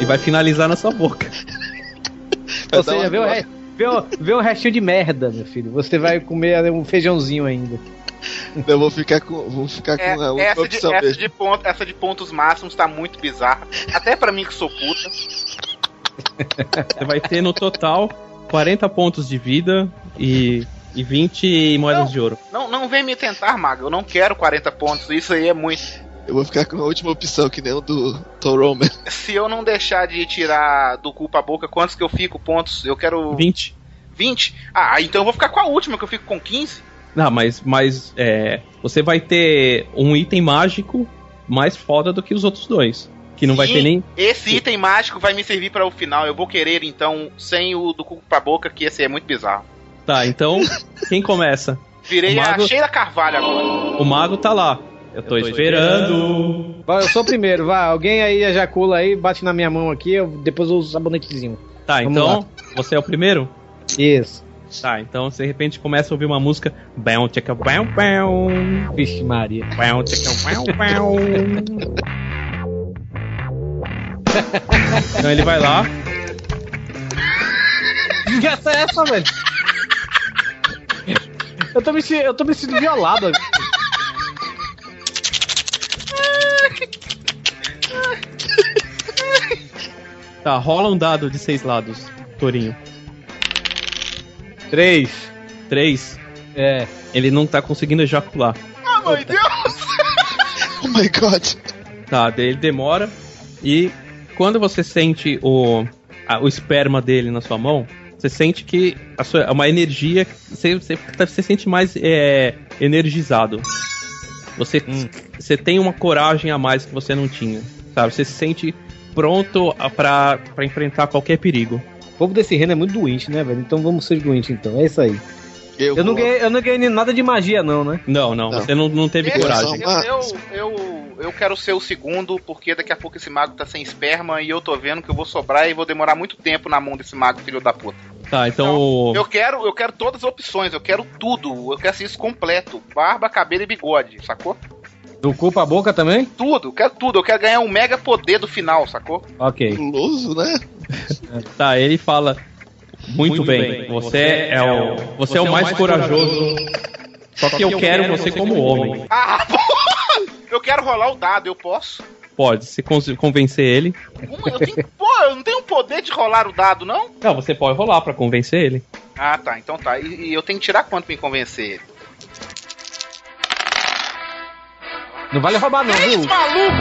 E vai finalizar na sua boca. Ou seja, vê, o re- vê, o- vê um restinho de merda, meu filho. Você vai comer um feijãozinho ainda. Eu vou ficar com, vou ficar com É, a última essa, de, opção essa, mesmo. de ponto, essa de pontos máximos tá muito bizarra. Até pra mim que sou puta. Você vai ter no total 40 pontos de vida e, e 20 moedas Não. de ouro. Não, não vem me tentar, mago. Eu não quero 40 pontos. Isso aí é muito. Eu vou ficar com a última opção, que nem o do Toroman. Se eu não deixar de tirar do cu pra boca, quantos que eu fico pontos? Eu quero 20. 20? Ah, então eu vou ficar com a última, que eu fico com 15. Não, mas, mas é, você vai ter um item mágico mais foda do que os outros dois. Que não vai Sim, ter nem. Esse item mágico vai me servir para o final. Eu vou querer, então, sem o do cu pra boca, que esse é muito bizarro. Tá, então, quem começa? Virei O mago- a Sheila Carvalho agora. O mago tá lá. Eu tô, esperando. Vai, eu sou o primeiro, vai. Alguém aí ejacula aí, bate na minha mão aqui, eu, depois eu uso o sabonetezinho. Tá, Vamos então, lá. você é o primeiro? Isso. Tá, então de repente começa a ouvir uma música. Bão, tchaca, bão, bão. Vixe, Maria. Bão, tchaca, bão, bão. Então ele vai lá. Que desgraça é essa, velho? Eu tô me, eu tô me sentindo violado. Tá, rola um dado de seis lados, Torinho. Três. Três. É. Ele não tá conseguindo ejacular. Ah, meu Deus! Oh my god. Tá, ele demora. E quando você sente o, a- o esperma dele na sua mão, você sente que a sua, é uma energia. Você, você, você sente mais é, energizado. Você, você tem uma coragem a mais que você não tinha. Sabe? Você se sente pronto a- pra, pra enfrentar qualquer perigo. O povo desse reino é muito doente, né, velho? Então vamos ser doentes, então. É isso aí. Eu, Eu não ganhei, eu não ganhei nada de magia, não, né? Não, não, Não. você não, não teve Eu- coragem. Eu, eu, eu, eu quero ser o segundo, porque daqui a pouco esse mago tá sem esperma e eu tô vendo que eu vou sobrar e vou demorar muito tempo na mão desse mago, filho da puta. Tá, então. o- Eu quero, eu quero todas as opções, eu quero tudo, eu quero ser isso completo. Barba, cabelo e bigode, sacou? Do cu pra boca também? Tudo, eu quero tudo, eu quero ganhar um mega poder do final, sacou? Ok. Guloso, né? Tá, ele fala. Muito, bem, você é o. Você é o mais corajoso. Só que eu quero você como homem. Ah, porra! Eu quero rolar o dado, eu posso? Pode, se con- convencer ele. Eu tenho, pô, eu não tenho poder de rolar o dado, não? Não, você pode rolar pra convencer ele. Ah, tá, então tá. E, e eu tenho que tirar quanto pra me convencer ele? Não vale roubar, não, viu? maluco!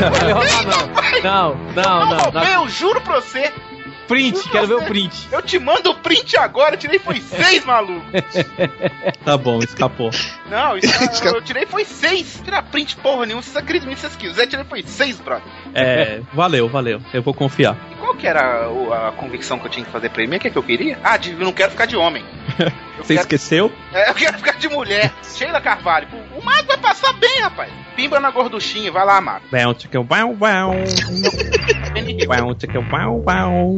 Não vale roubar, não. Não, não, não. roubei, não. eu juro pra você! Print, quero ver o print. Eu te mando o print agora, eu tirei foi seis, maluco! Tá bom, escapou. Não, isso Escapa- eu tirei foi seis! Tirar print porra nenhuma, vocês acreditam se vocês quiserem, tirei foi seis, brother. É, valeu, valeu. Eu vou confiar. E qual que era o- a, convicção que eu tinha que fazer pra ele? O que, é que eu queria? Ah, de, eu não quero ficar de homem. Eu Você quero, esqueceu? é, eu quero ficar de mulher. Sheila Carvalho. O, o vai passar bem, rapaz. Pimba na gorduchinha, vai lá, mago. Bão, tchica, uau, uau. Uau, tchica, uau, uau.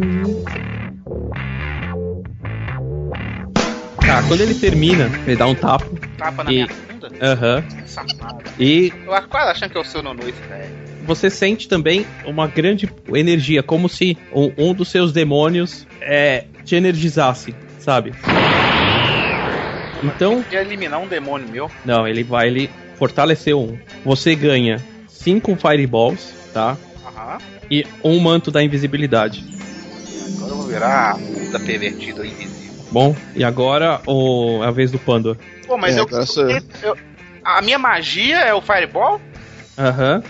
Tá, quando ele termina, ele dá um tapa. Tapa na E- minha bunda. Aham. Safado. E Eu quase achando que é o seu nono velho. você sente também uma grande energia, como se um, um dos seus demônios é, te energizasse, sabe? Então, Quer eliminar um demônio meu? não, ele vai, ele fortaleceu um. Você ganha cinco fireballs, tá? Aham. E um manto da invisibilidade. Agora eu vou virar a puta pervertida invisível. Bom, e agora o, é a vez do Pandor. Pô, mas É, eu, eu. eu- A minha magia é o Fireball? Aham.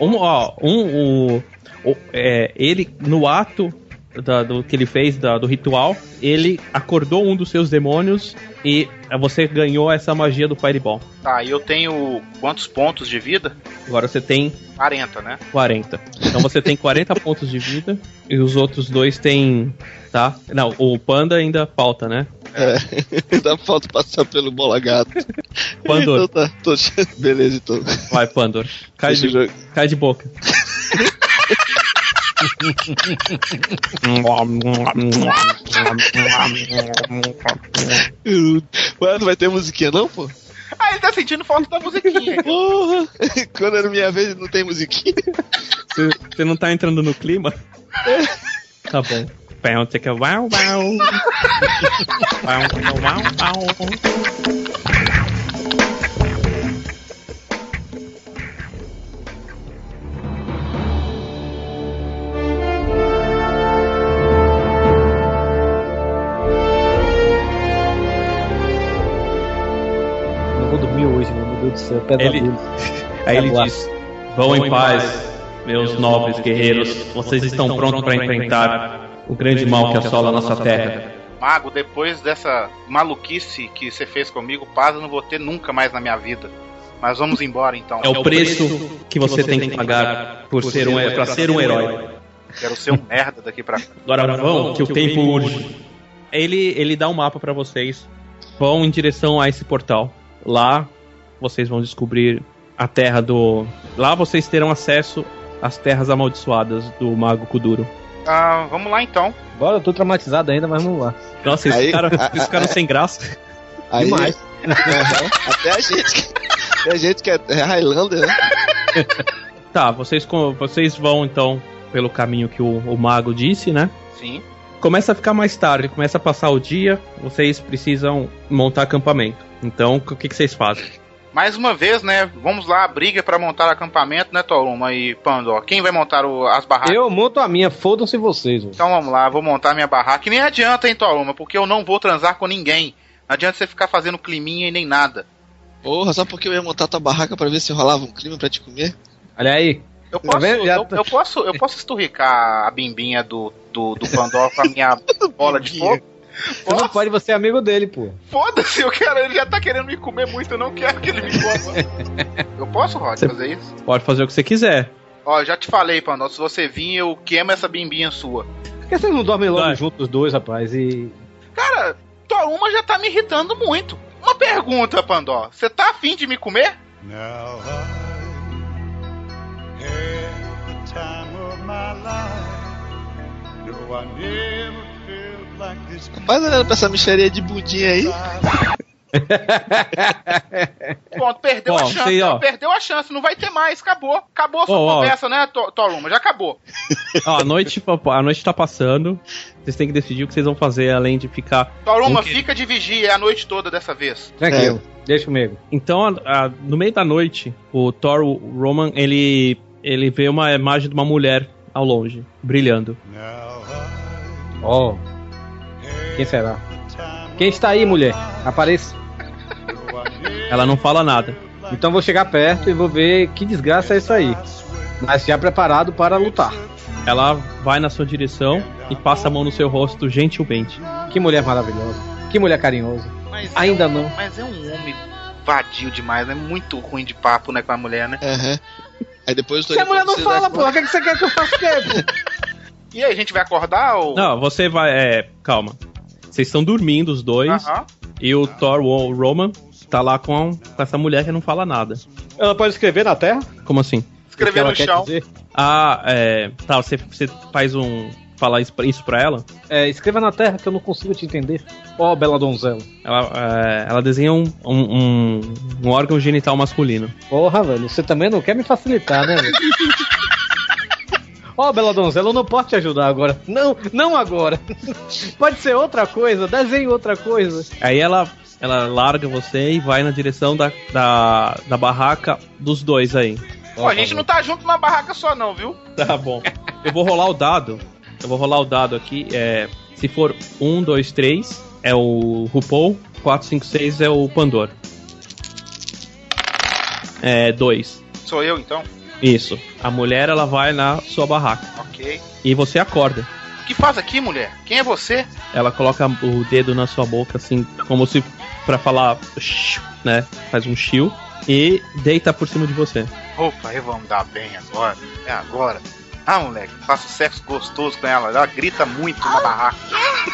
Um, ó, um, o, o- é, ele, no ato da- do que ele fez, da- do ritual, ele acordou um dos seus demônios e você ganhou essa magia do Fireball. Tá, e eu tenho quantos pontos de vida? Agora você tem 40, né? 40. Então você tem 40 pontos de vida e os outros dois têm. Tá? Não, o panda ainda falta, né? É. Dá falta passar pelo bola gato. Pandor. Então tá, tô... Beleza, então. Vai, Pandor. Cai de, cai de boca. Ué, não vai ter musiquinha não, pô? Ah, ele tá sentindo falta da musiquinha. Porra! Quando era minha vez não tem musiquinha. Você, você não tá entrando no clima? Tá bom. Pão, tica, uau, uau. Uau, uau, uau. Deus do céu. Pesadelo. Aí ele diz: Vão em paz, meus nobres guerreiros. Vocês estão prontos para enfrentar o grande mal que assola a nossa terra. Mago, depois dessa maluquice que você fez comigo, paz eu não vou ter nunca mais na minha vida. Mas vamos embora então. É o preço que você tem que pagar por ser um, para ser um herói. Quero ser um merda daqui pra. Agora vão, que o tempo urge. Ele, ele dá um mapa pra vocês. Vão em direção a esse portal. Lá vocês vão descobrir a terra do. Lá vocês terão acesso às terras amaldiçoadas do Mago Kuduro. Ah, vamos lá então. Bora, eu tô traumatizado ainda, mas vamos lá. Nossa, esses Aí- caras a- esses caras sem graça. Aí, Demais. Aham. Até a gente. que- Até a gente que é Highlander, né? Tá, vocês, vocês vão então pelo caminho que o, o Mago disse, né? Sim. Começa a ficar mais tarde, começa a passar o dia, vocês precisam montar acampamento. Então, o que, que vocês fazem? Mais uma vez, né? Vamos lá, briga pra montar acampamento, né, Toruma e Pandor? Quem vai montar o- as barracas? Eu monto a minha, fodam-se vocês. mano. Então vamos lá, vou montar minha barraca. E nem adianta, hein, Toruma, porque eu não vou transar com ninguém. Não adianta você ficar fazendo climinha e nem nada. Porra, só porque eu ia montar tua barraca pra ver se rolava um crime pra te comer? Olha aí. Eu Tá posso, vendo? Já eu, tá- eu posso, eu posso esturricar a bimbinha do, do, do Pandor com a minha bola de fogo? Você não pode, você é amigo dele, pô. Foda-se, eu quero, ele já tá querendo me comer muito, eu não quero que ele me coma. eu posso, Rod, Você- fazer isso? Pode fazer o que você quiser. Ó, eu já te falei, Pandor, se você vir, eu queimo essa bimbinha sua. Por que vocês não dormem logo Vai. juntos os dois, rapaz? E. Cara, Toruma já tá me irritando muito. Uma pergunta, Pandor. Você tá afim de me comer? Now I had the time of my life. No, I never Rapaz, olhando pra essa micharia de bundinha aí. Pronto, perdeu Ó, a chance. sei, ó. Perdeu a chance, não vai ter mais, acabou. Acabou a sua Ó, ó. conversa, né, To- Toruma? Já acabou. Ó, a noite, a noite tá passando. Vocês têm que decidir o que vocês vão fazer além de ficar. Toruma, fica de vigia a noite toda dessa vez. Tranquilo, deixa comigo. Então, a- a- no meio da noite, o Thor o Roman ele ele vê uma imagem de uma mulher ao longe, brilhando. Ó, I quem será? Quem está aí, mulher? Apareça. Ela não fala nada. Então vou chegar perto e vou ver que desgraça é isso aí. Mas já preparado para lutar. Ela vai na sua direção e passa a mão no seu rosto gentilmente. Que mulher maravilhosa. Que mulher carinhosa. Mas Ainda é um- não. Mas é um homem vadio demais, é muito ruim de papo, né, com a mulher, né? Aham. Aí depois Se a mulher não fala, pô, o que, que você quer que eu faça? E aí, a gente vai acordar ou... Não, você vai. É, calma. Vocês estão dormindo os dois Aham. e o Thor o Roman tá lá com, com essa mulher que não fala nada. Ela pode escrever na terra? Como assim? Escrever no chão. dizer? Ah, é. Tá, você, você faz um. Falar isso pra- ela. É, escreva na terra que eu não consigo te entender. Ó, bela donzela. Ela, é, ela desenha um, um, um, um órgão genital masculino. Porra, velho, você também não quer me facilitar, né, velho? Ó, oh, Bela Donzela, eu não posso te ajudar agora. Não, não agora. Pode ser outra coisa, desenhe outra coisa. Aí ela, ela larga você e vai na direção da, da, da barraca dos dois aí. Pô, a gente não tá junto numa barraca só, não, viu? Tá bom. Eu vou rolar o dado. Eu vou rolar o dado aqui. É, se for 1, 2, 3, é o RuPaul. 4, 5, 6 é o Pandor. É, 2. Sou eu, então? Isso. A mulher, ela vai na sua barraca. Ok. E você acorda. O que faz aqui, mulher? Quem é você? Ela coloca o dedo na sua boca, assim, como se pra falar, né? Faz um chill. E deita por cima de você. Opa, aí vamos dar bem agora. É agora. Ah, moleque, faço sexo gostoso com ela. Ela grita muito na barraca.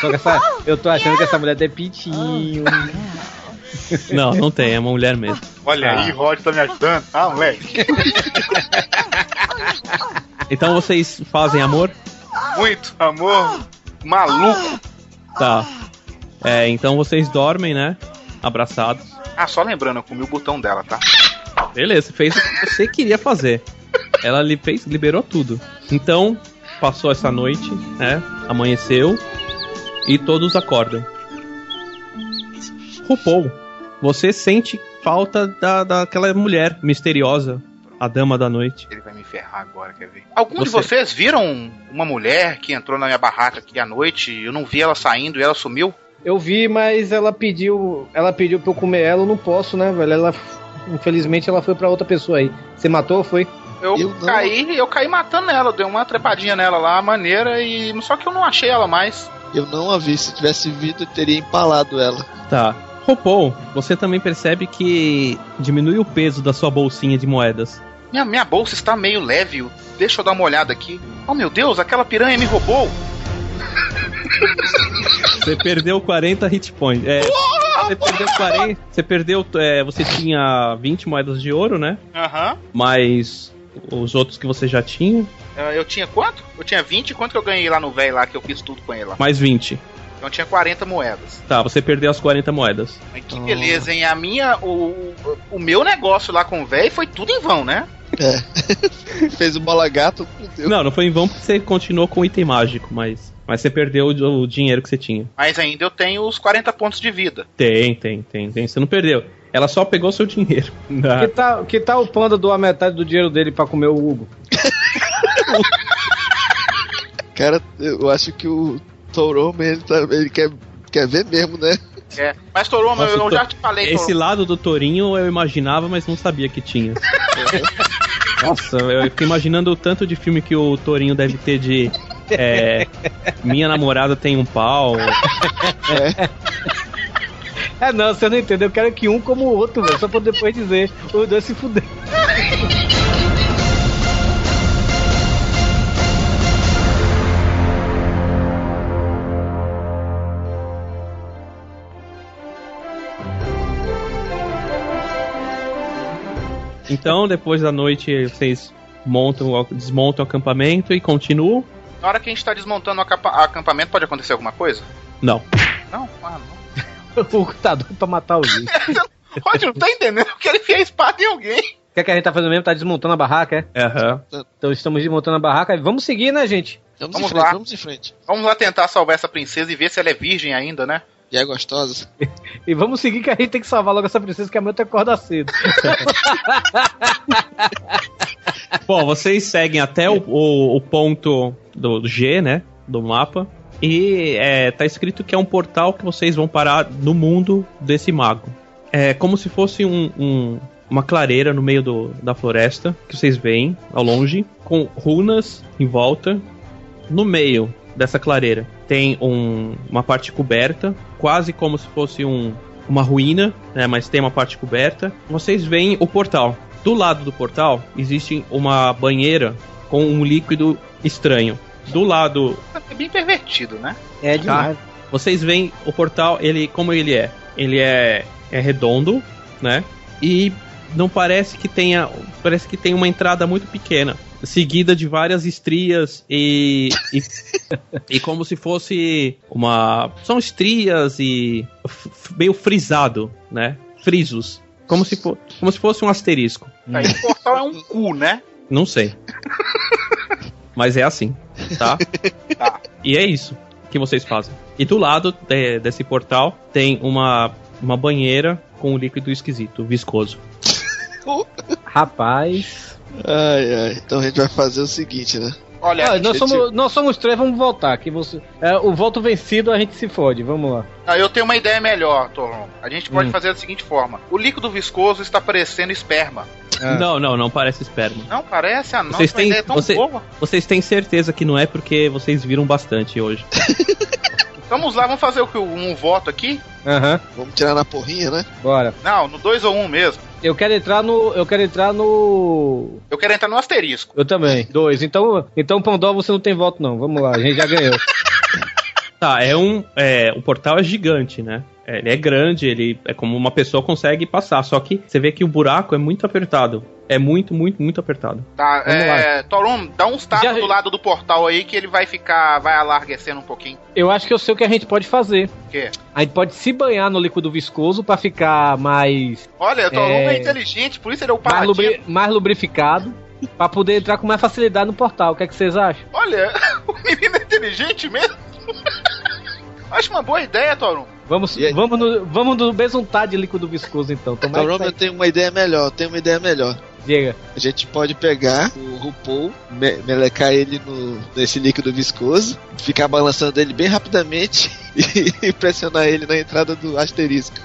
Só que essa, eu tô achando que essa mulher tem pitinho. Não, não tem, é uma mulher mesmo. Olha Ah. aí, Rod tá me ajudando. Ah, moleque. Então vocês fazem amor? Muito amor. Maluco. Tá. É, então vocês dormem, né? Abraçados. Ah, só lembrando, eu comi o botão dela, tá? Beleza, fez o que você queria fazer. Ela li- fez, liberou tudo. Então, passou essa noite, né? Amanheceu e todos acordam. RuPaul, você sente falta da, daquela mulher misteriosa, a dama da noite. Ele vai me ferrar agora, quer ver? Algum de Você. vocês viram uma mulher que entrou na minha barraca aqui à noite? Eu não vi ela saindo e ela sumiu? Eu vi, mas ela pediu. Ela pediu pra eu comer ela, eu não posso, né, velho? Ela. Infelizmente ela foi pra outra pessoa aí. Você matou, foi? Eu, Eu não. caí, eu caí matando ela, dei uma trepadinha nela lá, maneira, e. Só que eu não achei ela mais. Eu não a vi. Se tivesse vindo, eu teria empalado ela. Tá. RuPaul, você também percebe que diminui o peso da sua bolsinha de moedas. Minha, minha bolsa está meio leve. Deixa eu dar uma olhada aqui. Oh meu Deus, aquela piranha me roubou! Você perdeu 40 hit points. É, você perdeu 40. Você perdeu. é, você tinha 20 moedas de ouro, né? Aham. Mais os outros que você já tinha. Ah, Eu tinha quanto? Eu tinha 20, quanto que eu ganhei lá no velho lá, que eu fiz tudo com ele lá? Mais 20. Então tinha 40 moedas. Tá, você perdeu as 40 moedas. Mas que beleza, hein? A minha. O, o, meu negócio lá com o velho foi tudo em vão, né? Fez o bola gato. Não, não foi em vão porque você continuou com o item mágico, mas. Mas você perdeu o, o dinheiro que você tinha. Mas ainda eu tenho os 40 pontos de vida. Tem, tem, tem, tem. Você não perdeu. Ela só pegou seu dinheiro. Que tal, que tal o panda doar metade do dinheiro dele pra comer o Hugo? Cara, eu acho que o Torome, ele, tá, ele quer, quer ver mesmo, né? É. Mas Toroma, Nossa, eu tô- já te falei, Esse Toroma. lado do Torinho eu imaginava, mas não sabia que tinha. Nossa, eu fico imaginando o tanto de filme que o Torinho deve ter de. é, minha namorada tem um pau. É não, você não entendeu. Eu quero que um como o outro, velho. Só pra depois dizer. Os dois se fuder. Então, depois da noite, vocês montam, o- desmontam o acampamento e continuam? Na hora que a gente tá desmontando o acampa- acampamento, pode acontecer alguma coisa? Não. Não? Ah, não. O tá doido pra matar o gente. Rod, não tá entendendo? Eu quero enfiar a espada em alguém. O que, é que a gente tá fazendo mesmo? Tá desmontando a barraca, é? Aham. Então estamos desmontando a barraca. Vamos seguir, né, gente? Vamos, Vamos em frente, lá. vamos em frente. Vamos lá tentar salvar essa princesa e ver se ela é virgem ainda, né? E é gostosa. E vamos seguir que a gente tem que salvar logo essa princesa que amanhã tem que acordar cedo. Bom, vocês seguem até o, o- o ponto do, do G, né? Do mapa. E é, tá escrito que é um portal que vocês vão parar no mundo desse mago. É como se fosse um- um- uma clareira no meio do- da floresta que vocês veem ao longe, com runas em volta. No meio dessa clareira tem um- uma parte coberta, quase como se fosse um- uma ruína, né, mas tem uma parte coberta. Vocês veem o portal. Do lado do portal existe uma banheira com um líquido estranho. Do lado É bem pervertido, né? É demais. vocês veem o portal, ele como ele é? Ele é, é redondo, né? E não parece que tenha, parece que tem uma entrada muito pequena, seguida de várias estrias e e, e como se fosse uma são estrias e meio frisado, né? Frisos, como se fo, como se fosse um asterisco. Aí o portal é um cu, né? Não sei. Mas é assim, tá? Tá. E é isso que vocês fazem. E do lado de- desse portal tem uma, uma banheira com um líquido esquisito, viscoso. Rapaz. Ai, ai. Então a gente vai fazer o seguinte, né? Olha, Ah, nós, gente- somos, nós somos três, vamos voltar. Que você, é, o voto vencido a gente se fode. Vamos lá. ah, eu tenho uma ideia melhor, Toron. A gente pode Hum. fazer da seguinte forma: o líquido viscoso está parecendo esperma. Ah. Não, não, não parece esperma. Não parece? Ah, não. Vocês têm- ideia é tão você- boa. Vocês têm certeza que não é porque vocês viram bastante hoje. Vamos lá, vamos fazer o que? Um voto aqui? Aham, Vamos tirar na porrinha, né? bora. Não, no 2 ou 1 um mesmo. Eu quero entrar no. Eu quero entrar no. Eu quero entrar no asterisco. Eu também. Dois. Então, então Pandora, você não tem voto, não. Vamos lá, a gente já ganhou. Tá, é um. É, o portal é gigante, né? É, Ele é grande, ele é como uma pessoa consegue passar. Só que você vê que o buraco é muito apertado. É muito, muito, muito apertado. Tá, Vamos é. Toron, dá uns tapas Já- do lado do portal aí que ele vai ficar. Vai alarguecendo um pouquinho. Eu acho que eu sei o que a gente pode fazer. O quê? A gente pode se banhar no líquido viscoso pra ficar mais, Olha, o Toron É. é... inteligente, por isso ele é o mais, lubri- mais lubrificado. Pra poder entrar com mais facilidade no portal. O que, é que vocês acham? Olha, o menino é inteligente mesmo. Acho uma boa ideia, Toron. Vamos, aí? vamos, no, vamos no besuntar de líquido viscoso então. Tomara eu tenho uma ideia melhor, eu tenho uma ideia melhor. Diga. A gente pode pegar o RuPaul, me melecar ele no, nesse líquido viscoso, ficar balançando ele bem rapidamente e pressionar ele na entrada do asterisco.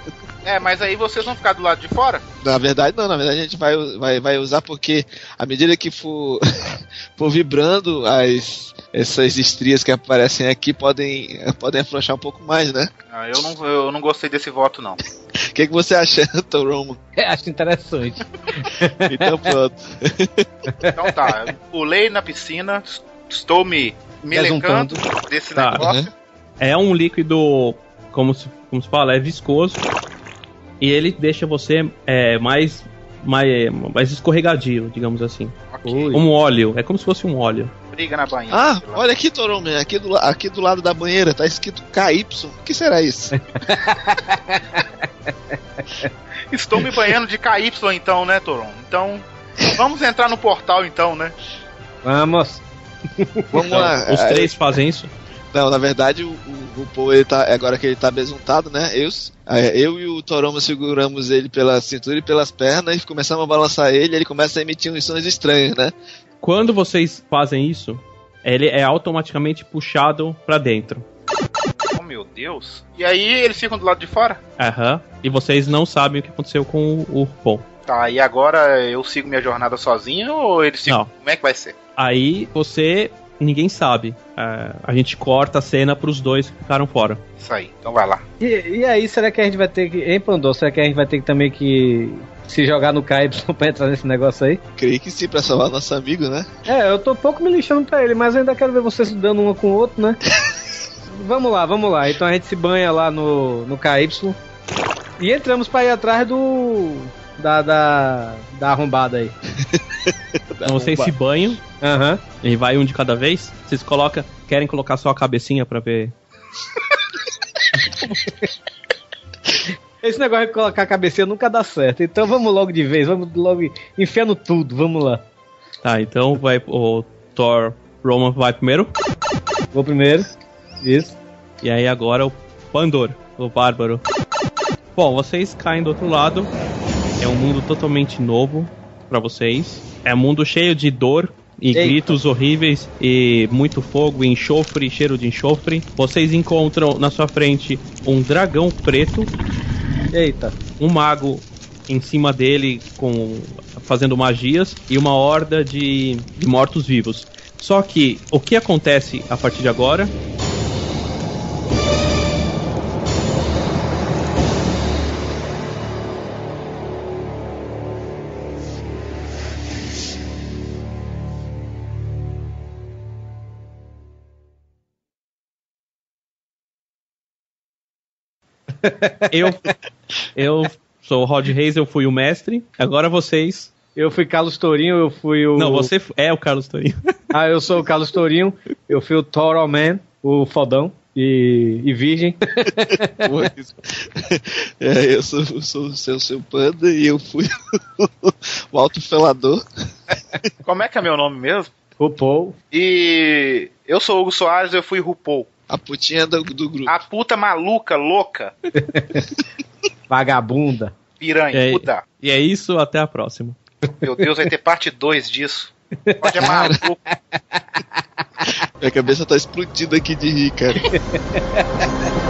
É, mas aí vocês vão ficar do lado de fora? Na verdade, não, na verdade a gente vai, vai, vai usar porque à medida que for, for vibrando, as, essas estrias que aparecem aqui podem, podem afrouxar um pouco mais, né? Ah, eu, não, eu não gostei desse voto, não. O que, que você acha, Toromo? É, acho interessante. Então pronto. Então tá, eu pulei na piscina, estou me melecando desse Tá. negócio. É um líquido, como se, como se fala, é viscoso. E ele deixa você é, mais, mais, mais escorregadio, digamos assim. Ok, Ui. Um óleo. É como se fosse um óleo. Briga na banheira. Ah, olha aqui, Toromo, aqui do, aqui do lado da banheira tá escrito KY. O que será isso? Estou me banhando de KY então, né, Toron? Então, vamos entrar no portal então, né? Vamos. Vamos Então, lá. os é, três fazem isso. Não, na verdade, o, o RuPaul, ele tá, agora que ele tá besuntado, né? Eu, é, eu e o Toromo seguramos ele pela cintura e pelas pernas e começamos a balançar ele, ele começa a emitir uns sons estranhos, né? Quando vocês fazem isso, ele é automaticamente puxado pra dentro. Oh meu Deus. E aí eles ficam do lado de fora? Aham. E vocês não sabem o que aconteceu com o, RuPaul. Tá, e agora eu sigo minha jornada sozinho ou eles ficam. Não. Como é que vai ser? Aí você. Ninguém sabe. É, a gente corta a cena pros dois que ficaram fora. Isso aí, então vai lá. E, e aí, será que a gente vai ter que. Hein, Pandor? Será que a gente vai ter que também que se jogar no KY pra entrar nesse negócio aí? Creio que sim, pra salvar nosso amigo, né? É, eu tô um pouco me lixando pra ele, mas eu ainda quero ver vocês dando um com o outro, né? vamos lá, vamos lá. Então a gente se banha lá no, no KY. E entramos pra ir atrás do. Da, da, da arrombada aí. Então vocês se banham Aham. e vai um de cada vez. Vocês colocam. Querem colocar só a cabecinha pra ver. Esse negócio de colocar a cabecinha nunca dá certo. Então vamos logo de vez, vamos logo enfiando tudo, vamos lá. Tá, então vai o Thor Roman vai primeiro. Vou primeiro. Isso. E aí agora o Pandor, o Bárbaro. Bom, vocês caem do outro lado. É um mundo totalmente novo pra vocês. É um mundo cheio de dor e Eita. gritos horríveis e muito fogo, e enxofre, cheiro de enxofre. Vocês encontram na sua frente um dragão preto, Eita. um mago em cima dele com fazendo magias e uma horda de, de mortos-vivos. Só que o que acontece a partir de agora Eu, eu sou o Rod Reis, eu fui o mestre. Agora vocês. Eu fui Carlos Tourinho, eu fui o. Não, você é o Carlos Torinho. Ah, eu sou o Carlos Tourinho, eu fui o Toro Man, o fodão e, e virgem. É, eu sou, sou o seu, seu panda e eu fui o alto felador. Como é que é meu nome mesmo? RuPaul. E eu sou o Hugo Soares, eu fui RuPaul. A putinha do, do grupo. A puta maluca, louca, Vagabunda. piranha, É. puta. E é isso, até a próxima. Meu Deus, vai ter parte 2 disso. Pode é maluco. Minha cabeça tá explodindo aqui de rir, cara.